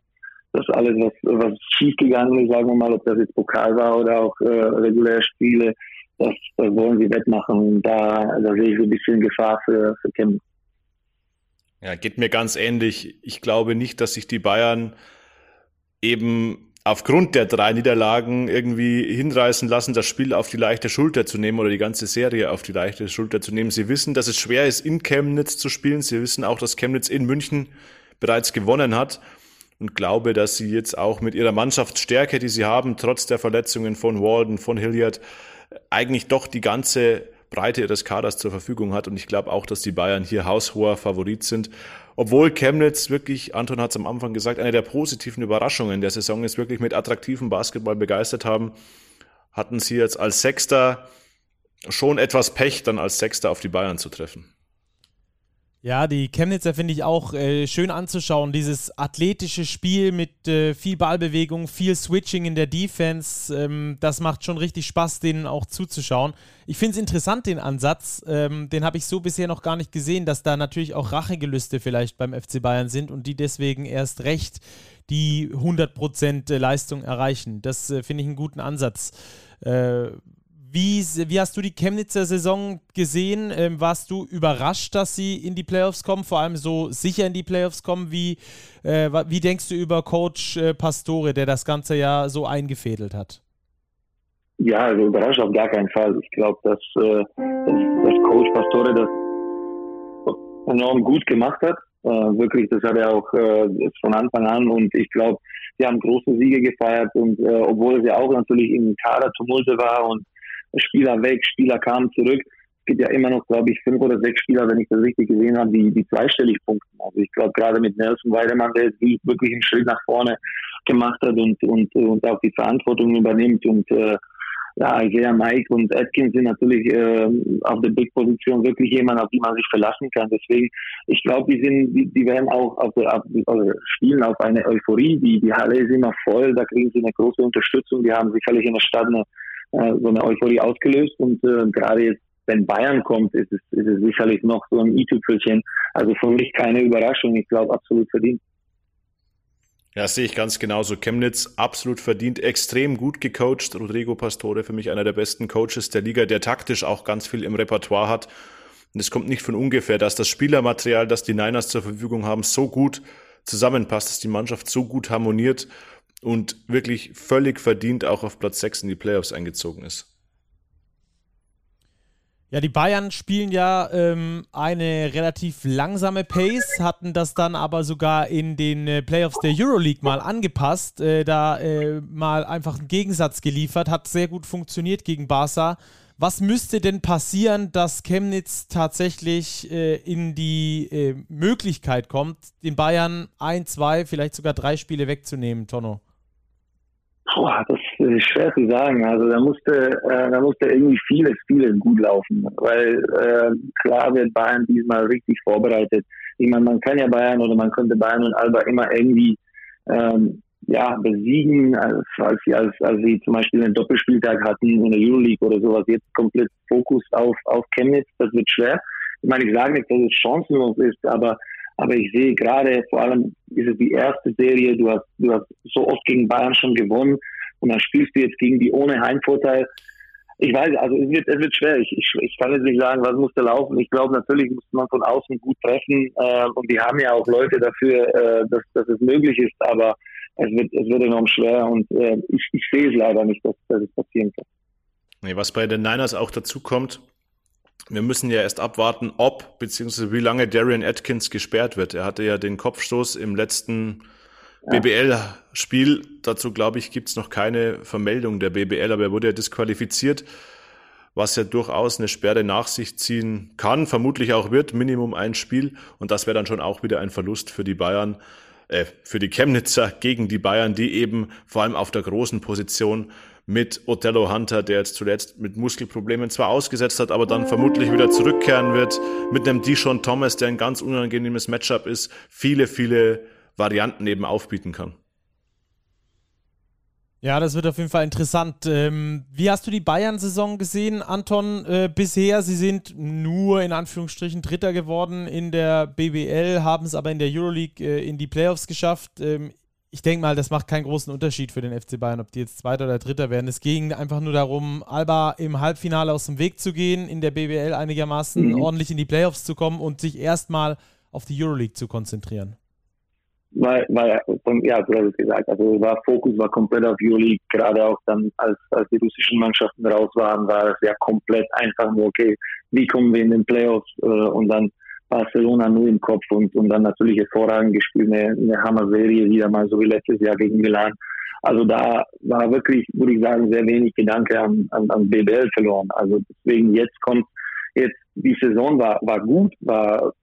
Speaker 3: dass alles, was, was schiefgegangen ist, sagen wir mal, ob das jetzt Pokal war oder auch äh, reguläre Spiele, das, das wollen sie wettmachen. Und da, da sehe ich so ein bisschen Gefahr für, für Kempten.
Speaker 2: Ja, geht mir ganz ähnlich. Ich glaube nicht, dass sich die Bayern eben aufgrund der drei Niederlagen irgendwie hinreißen lassen, das Spiel auf die leichte Schulter zu nehmen oder die ganze Serie auf die leichte Schulter zu nehmen. Sie wissen, dass es schwer ist, in Chemnitz zu spielen. Sie wissen auch, dass Chemnitz in München bereits gewonnen hat und glaube, dass sie jetzt auch mit ihrer Mannschaftsstärke, die sie haben, trotz der Verletzungen von Walden, von Hilliard, eigentlich doch die ganze Breite ihres Kaders zur Verfügung hat. Und ich glaube auch, dass die Bayern hier haushoher Favorit sind obwohl Chemnitz wirklich, Anton hat es am Anfang gesagt, eine der positiven Überraschungen der Saison ist, wirklich mit attraktivem Basketball begeistert haben, hatten sie jetzt als Sechster schon etwas Pech, dann als Sechster auf die Bayern zu treffen.
Speaker 1: Ja, die Chemnitzer finde ich auch äh, schön anzuschauen. Dieses athletische Spiel mit äh, viel Ballbewegung, viel Switching in der Defense, ähm, das macht schon richtig Spaß, denen auch zuzuschauen. Ich finde es interessant, den Ansatz. Ähm, den habe ich so bisher noch gar nicht gesehen, dass da natürlich auch Rachegelüste vielleicht beim FC Bayern sind und die deswegen erst recht die 100% Leistung erreichen. Das äh, finde ich einen guten Ansatz. Wie, wie hast du die Chemnitzer Saison gesehen? Ähm, warst du überrascht, dass sie in die Playoffs kommen, vor allem so sicher in die Playoffs kommen? Wie, äh, wie denkst du über Coach äh, Pastore, der das ganze Jahr so eingefädelt hat?
Speaker 3: Ja, also überrascht auf gar keinen Fall. Ich glaube, dass, äh, dass, dass, Coach Pastore das enorm gut gemacht hat. Äh, wirklich, das hat er auch äh, von Anfang an und ich glaube, sie haben große Siege gefeiert und äh, obwohl es ja auch natürlich im Kader Tumulte war und Spieler weg, Spieler kamen zurück. Es gibt ja immer noch, glaube ich, fünf oder sechs Spieler, wenn ich das richtig gesehen habe, die, die zweistellig punkten. Also ich glaube gerade mit Nelson Weidemann, der wirklich einen Schritt nach vorne gemacht hat und, und, und auch die Verantwortung übernimmt und äh, ja, Isaiah Mike und Atkins sind natürlich äh, auf der Big-Position wirklich jemand, auf die man sich verlassen kann. Deswegen, ich glaube, die sind, die, die werden auch auf der, auf, also spielen auf eine Euphorie. Die, die Halle ist immer voll, da kriegen sie eine große Unterstützung. Die haben sicherlich in der Stadt eine, äh, so eine Euphorie ausgelöst und äh, gerade jetzt wenn Bayern kommt, ist es, ist es sicherlich noch so ein i-Tüpfelchen. Also für mich keine Überraschung. Ich glaube, absolut verdient.
Speaker 2: Ja, sehe ich ganz genauso. Chemnitz absolut verdient, extrem gut gecoacht. Rodrigo Pastore für mich einer der besten Coaches der Liga, der taktisch auch ganz viel im Repertoire hat. Und es kommt nicht von ungefähr, dass das Spielermaterial, das die Niners zur Verfügung haben, so gut zusammenpasst, dass die Mannschaft so gut harmoniert und wirklich völlig verdient auch auf Platz 6 in die Playoffs eingezogen ist.
Speaker 1: Ja, die Bayern spielen ja ähm, eine relativ langsame Pace, hatten das dann aber sogar in den äh, Playoffs der Euroleague mal angepasst, äh, da äh, mal einfach einen Gegensatz geliefert, hat sehr gut funktioniert gegen Barca. Was müsste denn passieren, dass Chemnitz tatsächlich äh, in die äh, Möglichkeit kommt, den Bayern ein, zwei, vielleicht sogar drei Spiele wegzunehmen, Tonno?
Speaker 3: Boah, das ist schwer zu sagen. Also da musste, äh, da musste irgendwie vieles, vieles gut laufen, weil äh, klar wird Bayern diesmal richtig vorbereitet. Ich meine, man kann ja Bayern oder man könnte Bayern und Alba immer irgendwie ähm, ja, besiegen, als, als, sie, als, als sie zum Beispiel einen Doppelspieltag hatten in der Euroleague oder sowas. Jetzt komplett Fokus auf, auf Chemnitz, das wird schwer. Ich meine, ich sage nicht, dass es chancenlos ist, aber aber ich sehe gerade, vor allem ist es die erste Serie, du hast, du hast so oft gegen Bayern schon gewonnen und dann spielst du jetzt gegen die ohne Heimvorteil. Ich weiß, also es wird, es wird schwer. Ich, ich, ich kann jetzt nicht sagen, was muss da laufen. Ich glaube, natürlich muss man von außen gut treffen äh, und die haben ja auch Leute dafür, äh, dass, dass es möglich ist, aber es wird, es wird enorm schwer und äh, ich, ich sehe es leider nicht, dass, dass es passieren kann.
Speaker 2: Nee, was bei den Niners auch dazu kommt, wir müssen ja erst abwarten, ob bzw. wie lange Darian Atkins gesperrt wird. Er hatte ja den Kopfstoß im letzten ja. BBL-Spiel. Dazu, glaube ich, gibt es noch keine Vermeldung der BBL, aber er wurde ja disqualifiziert, was ja durchaus eine Sperre nach sich ziehen kann, vermutlich auch wird, Minimum ein Spiel. Und das wäre dann schon auch wieder ein Verlust für die Bayern, äh, für die Chemnitzer gegen die Bayern, die eben vor allem auf der großen Position mit Othello Hunter, der jetzt zuletzt mit Muskelproblemen zwar ausgesetzt hat, aber dann vermutlich wieder zurückkehren wird, mit einem Dishon Thomas, der ein ganz unangenehmes Matchup ist, viele, viele Varianten eben aufbieten kann.
Speaker 1: Ja, das wird auf jeden Fall interessant. Ähm, wie hast du die Bayern-Saison gesehen, Anton, äh, bisher? Sie sind nur in Anführungsstrichen Dritter geworden in der BBL, haben es aber in der Euroleague äh, in die Playoffs geschafft. Ähm, ich denke mal, das macht keinen großen Unterschied für den FC Bayern, ob die jetzt Zweiter oder Dritter werden. Es ging einfach nur darum, Alba im Halbfinale aus dem Weg zu gehen, in der BWL einigermaßen mhm. ordentlich in die Playoffs zu kommen und sich erstmal auf die Euroleague zu konzentrieren.
Speaker 3: Weil, weil ja, du hast es gesagt, also war Fokus war komplett auf Euroleague, gerade auch dann, als, als die russischen Mannschaften raus waren, war es ja komplett einfach nur, okay, wie kommen wir in den Playoffs äh, und dann Barcelona nur im Kopf und, und dann natürlich hervorragend gespielt, eine, eine Hammer-Serie wieder mal, so wie letztes Jahr gegen Milan. Also da war wirklich, würde ich sagen, sehr wenig Gedanke an, an, an BBL verloren. Also deswegen jetzt kommt, jetzt die Saison war, war gut, war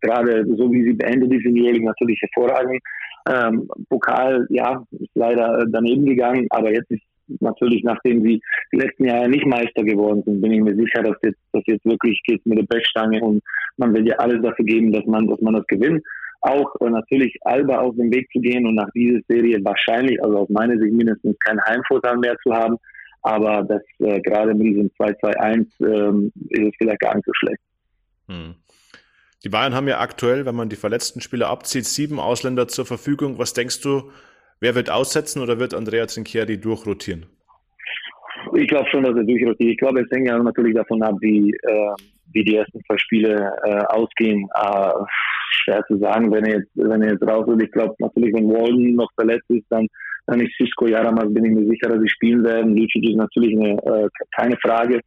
Speaker 3: gerade so wie sie beendet ist in die natürlich hervorragend. Ähm, Pokal, ja, ist leider daneben gegangen, aber jetzt ist natürlich, nachdem sie die letzten Jahre nicht Meister geworden sind, bin ich mir sicher, dass jetzt, dass jetzt wirklich geht mit der Beststange und man will ja alles dafür geben, dass man, dass man das gewinnt. Auch äh, natürlich Alba auf den Weg zu gehen und nach dieser Serie wahrscheinlich, also aus meiner Sicht mindestens keinen Heimvorteil mehr zu haben. Aber das äh, gerade mit diesem 2-2-1 ähm, ist es vielleicht gar nicht so schlecht. Hm.
Speaker 2: Die Bayern haben ja aktuell, wenn man die verletzten Spieler abzieht, sieben Ausländer zur Verfügung. Was denkst du, Wer wird aussetzen oder wird Andrea Trinchieri durchrotieren?
Speaker 3: Ich glaube schon, dass er durchrotiert. Ich glaube, es hängt ja natürlich davon ab, wie, äh, wie die ersten zwei Spiele äh, ausgehen. Äh, schwer zu sagen, wenn er jetzt, wenn er jetzt raus wird. Ich glaube natürlich, wenn Walden noch verletzt ist, dann, dann ist Cisco Jaramas, bin ich mir sicher, dass sie spielen werden. Lucic ist natürlich eine, äh, keine Frage.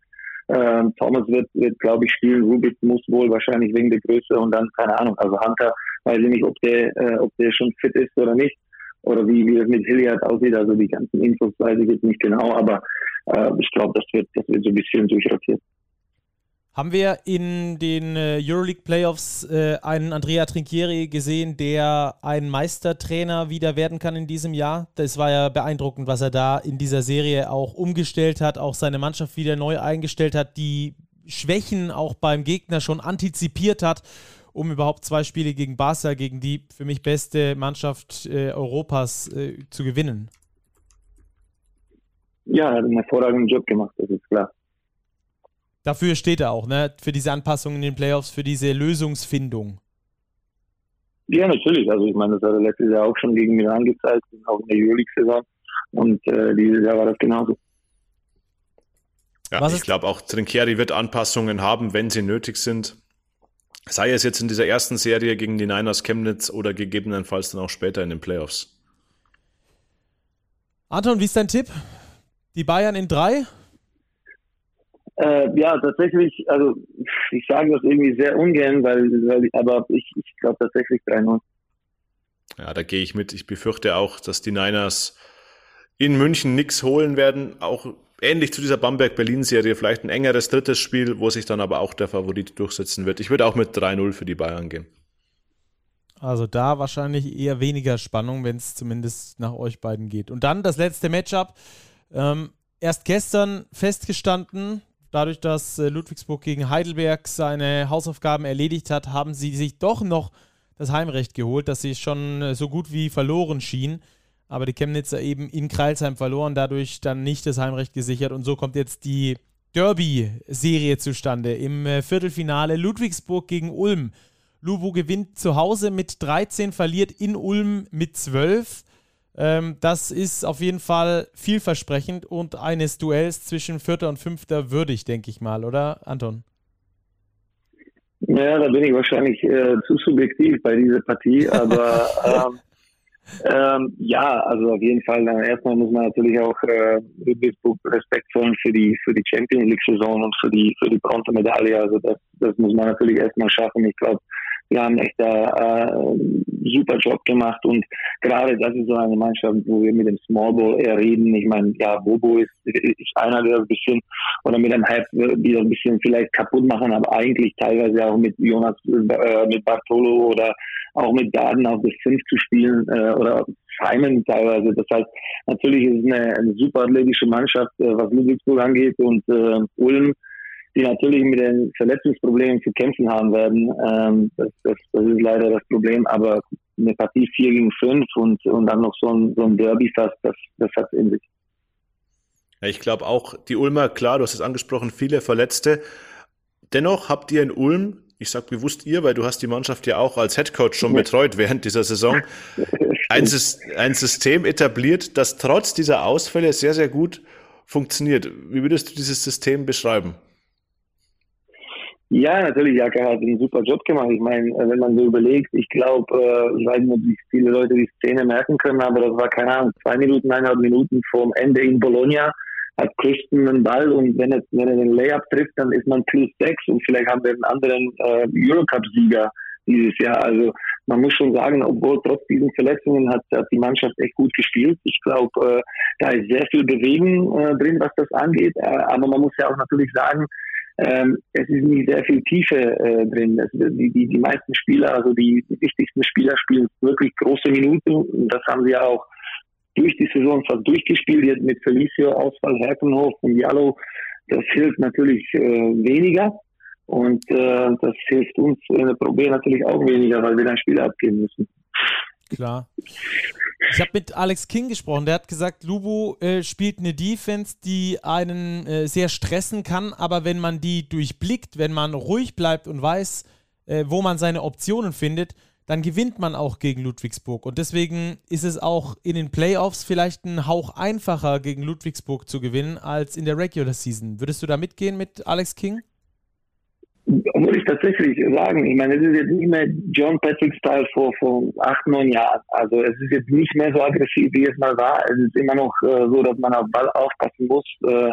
Speaker 3: Ähm, Thomas wird, wird glaube ich, spielen. Rubik muss wohl wahrscheinlich wegen der Größe und dann, keine Ahnung, also Hunter, weiß ich nicht, ob der, äh, ob der schon fit ist oder nicht oder wie, wie das mit Hilliard aussieht. Also die ganzen Infos weiß ich jetzt nicht genau, aber äh, ich glaube, das wird, das wird so ein bisschen durchrotiert.
Speaker 1: Haben wir in den äh, Euroleague Playoffs äh, einen Andrea Trinchieri gesehen, der ein Meistertrainer wieder werden kann in diesem Jahr? Das war ja beeindruckend, was er da in dieser Serie auch umgestellt hat, auch seine Mannschaft wieder neu eingestellt hat, die Schwächen auch beim Gegner schon antizipiert hat, um überhaupt zwei Spiele gegen Barca, gegen die für mich beste Mannschaft äh, Europas, äh, zu gewinnen.
Speaker 3: Ja, er hat einen hervorragenden Job gemacht, das ist klar.
Speaker 1: Dafür steht er auch, ne? Für diese Anpassungen in den Playoffs, für diese Lösungsfindung.
Speaker 3: Ja, natürlich. Also ich meine, das hat er letztes Jahr auch schon gegen Milan gezeigt, auch in der Euroleague-Saison. Und äh, dieses Jahr war das genauso.
Speaker 2: Ja, Was ich glaube auch Trinkieri wird Anpassungen haben, wenn sie nötig sind. Sei es jetzt in dieser ersten Serie gegen die Niners Chemnitz oder gegebenenfalls dann auch später in den Playoffs.
Speaker 1: Anton, wie ist dein Tipp? Die Bayern in drei?
Speaker 3: Äh, ja, tatsächlich, also ich sage das irgendwie sehr ungern, weil, weil aber ich, ich glaube tatsächlich 3-0.
Speaker 2: Ja, da gehe ich mit. Ich befürchte auch, dass die Niners in München nichts holen werden. Auch ähnlich zu dieser Bamberg-Berlin-Serie, vielleicht ein engeres drittes Spiel, wo sich dann aber auch der Favorit durchsetzen wird. Ich würde auch mit 3-0 für die Bayern gehen.
Speaker 1: Also da wahrscheinlich eher weniger Spannung, wenn es zumindest nach euch beiden geht. Und dann das letzte Matchup. Ähm, erst gestern festgestanden, dadurch, dass äh, Ludwigsburg gegen Heidelberg seine Hausaufgaben erledigt hat, haben sie sich doch noch das Heimrecht geholt, das sie schon äh, so gut wie verloren schien. Aber die Chemnitzer eben in Kreilsheim verloren, dadurch dann nicht das Heimrecht gesichert. Und so kommt jetzt die Derby-Serie zustande. Im äh, Viertelfinale Ludwigsburg gegen Ulm. Lubu gewinnt zu Hause mit 13, verliert in Ulm mit 12. Ähm, das ist auf jeden Fall vielversprechend und eines Duells zwischen Vierter und Fünfter würdig, denke ich mal, oder Anton?
Speaker 3: Ja, da bin ich wahrscheinlich äh, zu subjektiv bei dieser Partie, aber ähm, ähm, ja, also auf jeden Fall. Dann erstmal muss man natürlich auch äh, Respekt zollen für die für die Champions League Saison und für die für die Bronzemedaille. Also das das muss man natürlich erstmal schaffen. Ich glaube, wir haben echt da äh, super Job gemacht und gerade das ist so eine Mannschaft, wo wir mit dem Small Ball eher reden. Ich meine, ja, Bobo ist, ist einer, der ein bisschen oder mit einem Hype wieder ein bisschen vielleicht kaputt machen, aber eigentlich teilweise auch mit Jonas, äh, mit Bartolo oder auch mit Daten auf das 5 zu spielen äh, oder Simon teilweise. Das heißt, natürlich ist es eine, eine super athletische Mannschaft, äh, was Ludwigsburg angeht und äh, Ulm die natürlich mit den Verletzungsproblemen zu kämpfen haben werden. Ähm, das, das, das ist leider das Problem, aber eine Partie 4 gegen 5 und, und dann noch so ein, so ein Derby fast, das, das hat in sich.
Speaker 2: Ja, ich glaube auch, die Ulmer, klar, du hast es angesprochen, viele Verletzte. Dennoch habt ihr in Ulm, ich sage bewusst ihr, weil du hast die Mannschaft ja auch als Headcoach schon betreut während dieser Saison, ein, ein System etabliert, das trotz dieser Ausfälle sehr, sehr gut funktioniert. Wie würdest du dieses System beschreiben?
Speaker 3: Ja, natürlich, Jacke hat einen super Job gemacht. Ich meine, äh, wenn man so überlegt, ich glaube, äh, ich weiß nicht, wie viele Leute die Szene merken können, aber das war, keine Ahnung, zwei Minuten, eineinhalb Minuten vorm Ende in Bologna, hat Christen einen Ball und wenn er, wenn er den Layup trifft, dann ist man plus sechs und vielleicht haben wir einen anderen äh, Eurocup-Sieger dieses Jahr. Also man muss schon sagen, obwohl trotz diesen Verletzungen hat, hat die Mannschaft echt gut gespielt. Ich glaube, äh, da ist sehr viel Bewegung äh, drin, was das angeht. Äh, aber man muss ja auch natürlich sagen, ähm, es ist nicht sehr viel Tiefe äh, drin. Es, die, die, die meisten Spieler, also die, die wichtigsten Spieler spielen wirklich große Minuten und das haben sie ja auch durch die Saison fast durchgespielt, jetzt mit Felicio, Ausfall, Herkenhof und Jallo. Das hilft natürlich äh, weniger und äh, das hilft uns in der Probe natürlich auch weniger, weil wir dann Spiele abgeben müssen.
Speaker 1: Klar. Ich habe mit Alex King gesprochen, der hat gesagt, Lubo äh, spielt eine Defense, die einen äh, sehr stressen kann, aber wenn man die durchblickt, wenn man ruhig bleibt und weiß, äh, wo man seine Optionen findet, dann gewinnt man auch gegen Ludwigsburg. Und deswegen ist es auch in den Playoffs vielleicht ein Hauch einfacher, gegen Ludwigsburg zu gewinnen, als in der Regular Season. Würdest du da mitgehen mit Alex King?
Speaker 3: Muss ich tatsächlich sagen, ich meine, es ist jetzt nicht mehr John Patrick Style vor, vor acht, neun Jahren. Also es ist jetzt nicht mehr so aggressiv, wie es mal war. Es ist immer noch äh, so, dass man auf Ball aufpassen muss. Äh,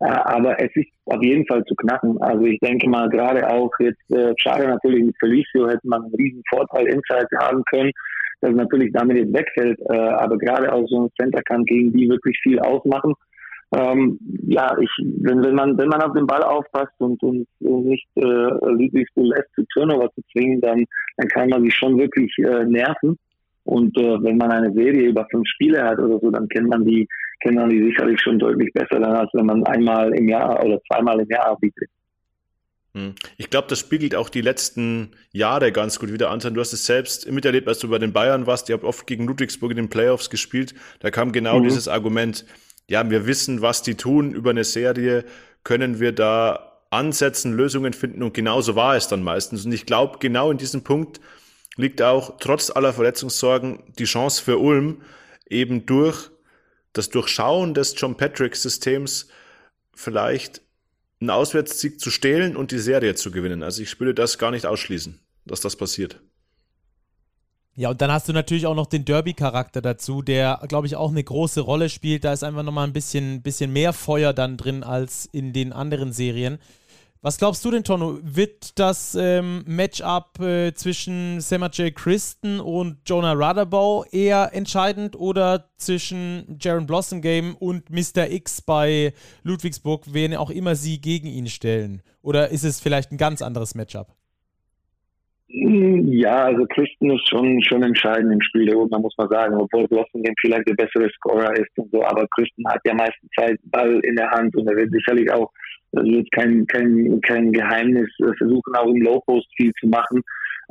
Speaker 3: äh, aber es ist auf jeden Fall zu knacken. Also ich denke mal, gerade auch jetzt, äh, schade natürlich mit Felicio, hätte man einen riesen Vorteil Inside haben können, das natürlich damit jetzt wegfällt. Äh, aber gerade auch so ein Center kann gegen die wirklich viel ausmachen. Ähm, ja, ich, wenn, wenn man wenn man auf den Ball aufpasst und, und, und nicht äh, Ludwigsburg lässt zu Turnover zu zwingen, dann, dann kann man sich schon wirklich äh, nerven. Und äh, wenn man eine Serie über fünf Spiele hat oder so, dann kennt man die kennt man die sicherlich schon deutlich besser, dann, als wenn man einmal im Jahr oder zweimal im Jahr arbeitet.
Speaker 2: Hm. Ich glaube, das spiegelt auch die letzten Jahre ganz gut wieder an. Du hast es selbst miterlebt, als du bei den Bayern warst. Ihr habt oft gegen Ludwigsburg in den Playoffs gespielt. Da kam genau mhm. dieses Argument, ja, wir wissen, was die tun über eine Serie, können wir da ansetzen, Lösungen finden und genauso war es dann meistens. Und ich glaube, genau in diesem Punkt liegt auch trotz aller Verletzungssorgen die Chance für Ulm, eben durch das Durchschauen des John Patrick-Systems vielleicht einen Auswärtssieg zu stehlen und die Serie zu gewinnen. Also ich würde das gar nicht ausschließen, dass das passiert.
Speaker 1: Ja, und dann hast du natürlich auch noch den Derby-Charakter dazu, der, glaube ich, auch eine große Rolle spielt. Da ist einfach nochmal ein bisschen, bisschen mehr Feuer dann drin als in den anderen Serien. Was glaubst du denn, Tono? Wird das ähm, Matchup äh, zwischen J. Christen und Jonah Rudderbow eher entscheidend oder zwischen Jaron Blossomgame und Mr. X bei Ludwigsburg, wen auch immer sie gegen ihn stellen? Oder ist es vielleicht ein ganz anderes Matchup?
Speaker 3: Ja, also Christen ist schon, schon entscheidend im Spiel der Open, muss man sagen, obwohl Blossomgame vielleicht der bessere Scorer ist und so, aber Christen hat ja meistens Zeit Ball in der Hand und er wird sicherlich auch das ist kein, kein, kein Geheimnis. Wir versuchen auch im Low-Post viel zu machen.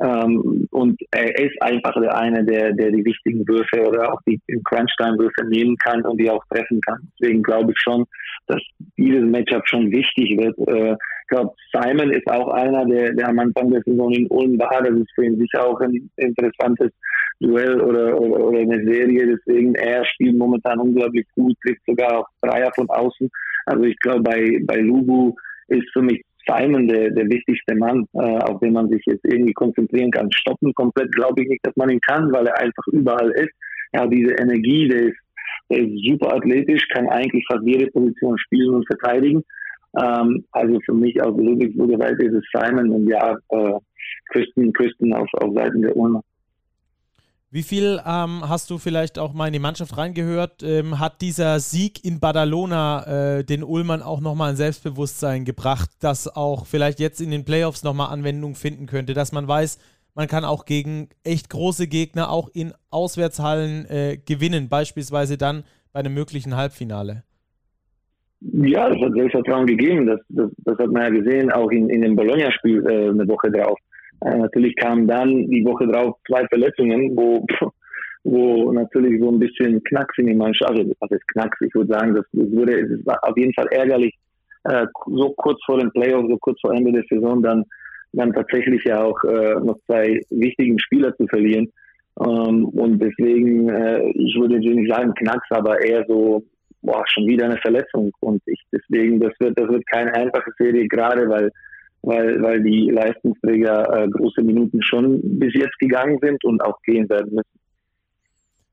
Speaker 3: Ähm, und er ist einfach der eine, der, der die wichtigen Würfe oder auch die Crunch-Time-Würfe nehmen kann und die auch treffen kann. Deswegen glaube ich schon, dass dieses Matchup schon wichtig wird. Äh, ich glaube, Simon ist auch einer, der, der am Anfang der Saison in Ulm war. Das ist für ihn sicher auch ein interessantes Duell oder, oder, oder eine Serie. Deswegen, er spielt momentan unglaublich gut, trifft sogar auch Dreier von außen. Also ich glaube, bei, bei Lugu ist für mich Simon der, der wichtigste Mann, äh, auf den man sich jetzt irgendwie konzentrieren kann. Stoppen komplett glaube ich nicht, dass man ihn kann, weil er einfach überall ist. Hat diese Energie, der ist, der ist super athletisch, kann eigentlich fast jede Position spielen und verteidigen. Ähm, also für mich aus Ludwigsburger Seite ist es Simon und ja, äh, Christen, Christen auf, auf Seiten der Ulmer.
Speaker 1: Wie viel ähm, hast du vielleicht auch mal in die Mannschaft reingehört? Ähm, hat dieser Sieg in Badalona äh, den Ullmann auch nochmal ein Selbstbewusstsein gebracht, das auch vielleicht jetzt in den Playoffs nochmal Anwendung finden könnte, dass man weiß, man kann auch gegen echt große Gegner auch in Auswärtshallen äh, gewinnen, beispielsweise dann bei einem möglichen Halbfinale?
Speaker 3: Ja, das hat Selbstvertrauen gegeben. Das, das, das hat man ja gesehen, auch in, in dem Bologna-Spiel äh, eine Woche drauf. Äh, natürlich kamen dann die Woche drauf zwei Verletzungen, wo, wo natürlich so ein bisschen Knacks in die Mannschaft, also was ist Knacks? Ich würde sagen, das, das würde, es war auf jeden Fall ärgerlich, äh, so kurz vor dem Playoff, so kurz vor Ende der Saison dann, dann tatsächlich ja auch äh, noch zwei wichtigen Spieler zu verlieren. Ähm, und deswegen, äh, ich würde nicht sagen Knacks, aber eher so, boah, schon wieder eine Verletzung. Und ich deswegen, das wird, das wird keine einfache Serie, gerade weil weil, weil die Leistungsträger äh, große Minuten schon bis jetzt gegangen sind und auch gehen werden müssen.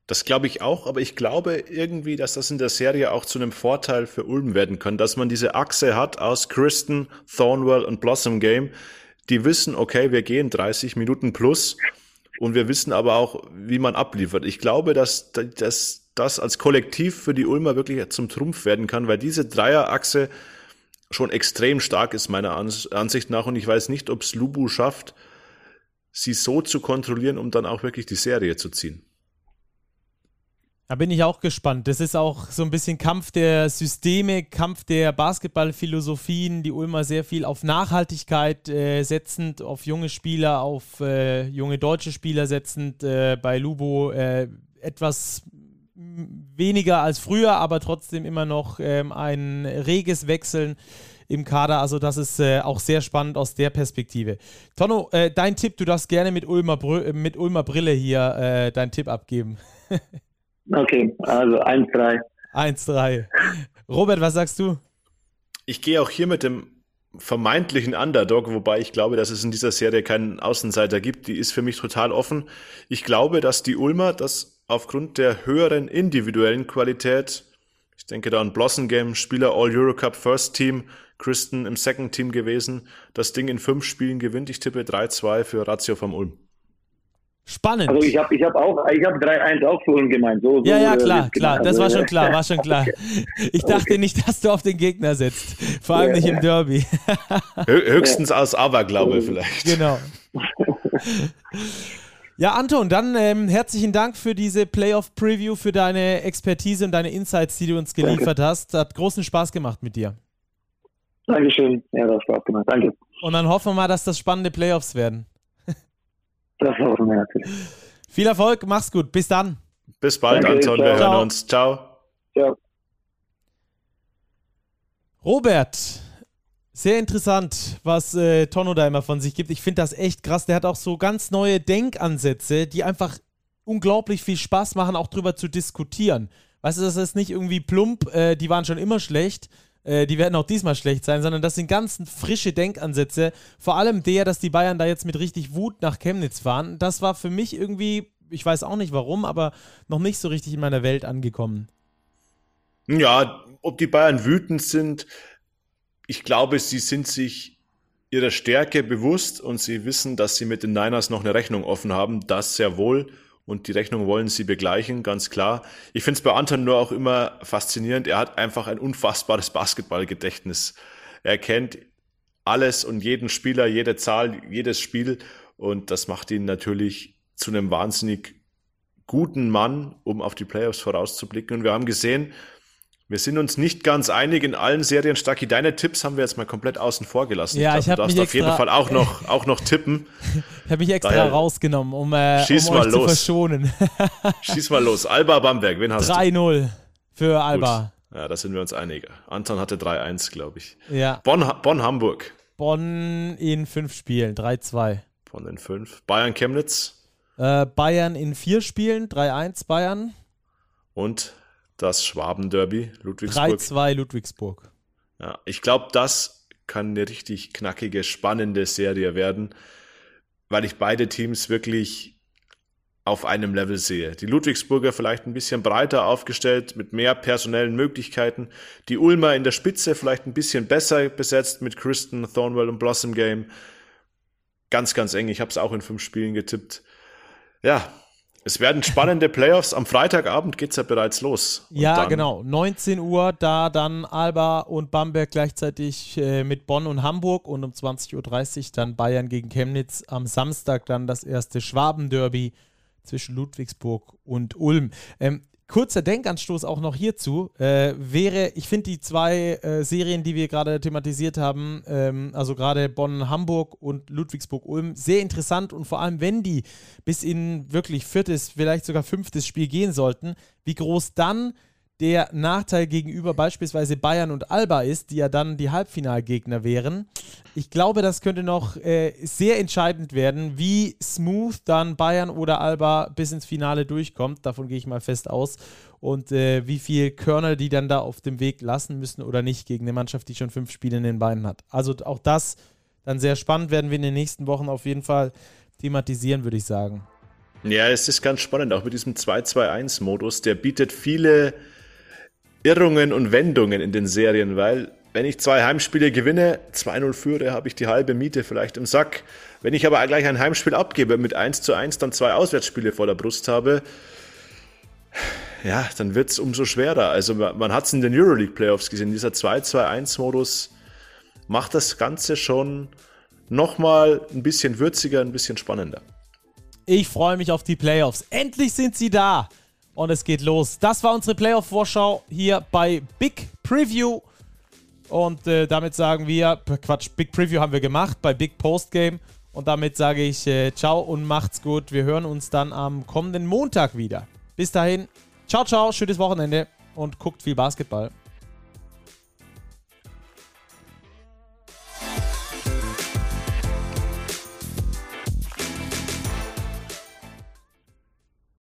Speaker 2: Das glaube ich auch, aber ich glaube irgendwie, dass das in der Serie auch zu einem Vorteil für Ulm werden kann, dass man diese Achse hat aus Kristen, Thornwell und Blossom Game, die wissen, okay, wir gehen 30 Minuten plus und wir wissen aber auch, wie man abliefert. Ich glaube, dass, dass das als Kollektiv für die Ulmer wirklich zum Trumpf werden kann, weil diese Dreierachse schon extrem stark ist, meiner Ansicht nach. Und ich weiß nicht, ob es Lubu schafft, sie so zu kontrollieren, um dann auch wirklich die Serie zu ziehen.
Speaker 1: Da bin ich auch gespannt. Das ist auch so ein bisschen Kampf der Systeme, Kampf der Basketballphilosophien. Die Ulmer sehr viel auf Nachhaltigkeit äh, setzend, auf junge Spieler, auf äh, junge deutsche Spieler setzend. Äh, bei Lubo äh, etwas weniger als früher, aber trotzdem immer noch ähm, ein reges Wechseln im Kader. Also das ist äh, auch sehr spannend aus der Perspektive. Tonno, äh, dein Tipp, du darfst gerne mit Ulmer, Br mit Ulmer Brille hier äh, deinen Tipp abgeben.
Speaker 3: okay, also 1-3.
Speaker 1: 1-3. Robert, was sagst du?
Speaker 2: Ich gehe auch hier mit dem vermeintlichen Underdog, wobei ich glaube, dass es in dieser Serie keinen Außenseiter gibt. Die ist für mich total offen. Ich glaube, dass die Ulmer das aufgrund der höheren individuellen Qualität, ich denke da an Blossom Game, Spieler All Eurocup First Team, Kristen im Second Team gewesen, das Ding in fünf Spielen gewinnt. Ich tippe 3-2 für Ratio vom Ulm.
Speaker 1: Spannend.
Speaker 3: Also ich habe ich hab auch, ich habe 3-1 auch vorhin gemeint. So,
Speaker 1: so ja, ja, klar, klar. Das war schon klar, war schon klar. Ich dachte okay. nicht, dass du auf den Gegner setzt. Vor allem ja, nicht im Derby.
Speaker 2: Höchstens aus Aberglaube vielleicht.
Speaker 1: Genau. Ja, Anton, dann ähm, herzlichen Dank für diese Playoff-Preview, für deine Expertise und deine Insights, die du uns geliefert Danke. hast. Hat großen Spaß gemacht mit dir.
Speaker 3: Dankeschön. Ja, das hat Spaß gemacht. Danke.
Speaker 1: Und dann hoffen wir mal, dass das spannende Playoffs werden.
Speaker 3: Das hoffen wir natürlich.
Speaker 1: Viel Erfolg, mach's gut. Bis dann.
Speaker 2: Bis bald, Danke, Anton. Ciao. Wir hören uns. Ciao. Ciao.
Speaker 1: Robert, sehr interessant, was äh, Tono da immer von sich gibt. Ich finde das echt krass. Der hat auch so ganz neue Denkansätze, die einfach unglaublich viel Spaß machen, auch drüber zu diskutieren. Weißt du, das ist nicht irgendwie plump, äh, die waren schon immer schlecht, äh, die werden auch diesmal schlecht sein, sondern das sind ganz frische Denkansätze. Vor allem der, dass die Bayern da jetzt mit richtig Wut nach Chemnitz fahren. Das war für mich irgendwie, ich weiß auch nicht warum, aber noch nicht so richtig in meiner Welt angekommen.
Speaker 2: Ja, ob die Bayern wütend sind, ich glaube, sie sind sich ihrer Stärke bewusst und sie wissen, dass sie mit den Niners noch eine Rechnung offen haben. Das sehr wohl. Und die Rechnung wollen sie begleichen, ganz klar. Ich finde es bei Anton nur auch immer faszinierend. Er hat einfach ein unfassbares Basketballgedächtnis. Er kennt alles und jeden Spieler, jede Zahl, jedes Spiel. Und das macht ihn natürlich zu einem wahnsinnig guten Mann, um auf die Playoffs vorauszublicken. Und wir haben gesehen, wir sind uns nicht ganz einig in allen Serien. Stacki, deine Tipps haben wir jetzt mal komplett außen vor gelassen.
Speaker 1: Ja, ich, glaub, ich
Speaker 2: du darfst auf jeden Fall auch noch, auch noch tippen.
Speaker 1: ich habe mich extra Daher, rausgenommen, um, äh,
Speaker 2: schieß
Speaker 1: um
Speaker 2: mal los.
Speaker 1: zu verschonen.
Speaker 2: schieß mal los. Alba Bamberg, wen hast
Speaker 1: 3 du? 3-0 für Alba.
Speaker 2: Gut. Ja, da sind wir uns einig. Anton hatte 3-1, glaube ich.
Speaker 1: Ja.
Speaker 2: Bonn, Bonn, Hamburg.
Speaker 1: Bonn in fünf Spielen, 3-2.
Speaker 2: Bonn in fünf. Bayern, Chemnitz.
Speaker 1: Äh, Bayern in vier Spielen, 3-1 Bayern.
Speaker 2: Und das Schwaben-Derby, Ludwigsburg.
Speaker 1: 3-2 Ludwigsburg.
Speaker 2: Ja, ich glaube, das kann eine richtig knackige, spannende Serie werden, weil ich beide Teams wirklich auf einem Level sehe. Die Ludwigsburger vielleicht ein bisschen breiter aufgestellt, mit mehr personellen Möglichkeiten. Die Ulmer in der Spitze vielleicht ein bisschen besser besetzt mit Kristen, Thornwell und Blossom Game. Ganz, ganz eng. Ich habe es auch in fünf Spielen getippt. Ja, es werden spannende Playoffs. Am Freitagabend geht es ja bereits los.
Speaker 1: Und ja, genau. 19 Uhr, da dann Alba und Bamberg gleichzeitig äh, mit Bonn und Hamburg und um 20.30 Uhr dann Bayern gegen Chemnitz. Am Samstag dann das erste Schwabenderby zwischen Ludwigsburg und Ulm. Ähm, kurzer Denkanstoß auch noch hierzu äh, wäre, ich finde die zwei äh, Serien, die wir gerade thematisiert haben, ähm, also gerade Bonn-Hamburg und Ludwigsburg-Ulm, sehr interessant und vor allem, wenn die bis in wirklich viertes, vielleicht sogar fünftes Spiel gehen sollten, wie groß dann der Nachteil gegenüber beispielsweise Bayern und Alba ist, die ja dann die Halbfinalgegner wären. Ich glaube, das könnte noch äh, sehr entscheidend werden, wie smooth dann Bayern oder Alba bis ins Finale durchkommt. Davon gehe ich mal fest aus. Und äh, wie viel Körner die dann da auf dem Weg lassen müssen oder nicht gegen eine Mannschaft, die schon fünf Spiele in den Beinen hat. Also auch das dann sehr spannend, werden wir in den nächsten Wochen auf jeden Fall thematisieren, würde ich sagen.
Speaker 2: Ja, es ist ganz spannend, auch mit diesem 2-2-1-Modus. Der bietet viele Irrungen und Wendungen in den Serien, weil wenn ich zwei Heimspiele gewinne, 2-0 führe, habe ich die halbe Miete vielleicht im Sack. Wenn ich aber gleich ein Heimspiel abgebe mit 1 zu 1, dann zwei Auswärtsspiele vor der Brust habe, ja, dann wird es umso schwerer. Also man hat es in den Euroleague Playoffs gesehen, dieser 2-2-1-Modus macht das Ganze schon nochmal ein bisschen würziger, ein bisschen spannender.
Speaker 1: Ich freue mich auf die Playoffs. Endlich sind sie da und es geht los. Das war unsere Playoff-Vorschau hier bei Big Preview. Und äh, damit sagen wir, Quatsch, Big Preview haben wir gemacht bei Big Postgame. Und damit sage ich äh, ciao und macht's gut. Wir hören uns dann am kommenden Montag wieder. Bis dahin, ciao, ciao, schönes Wochenende und guckt viel Basketball.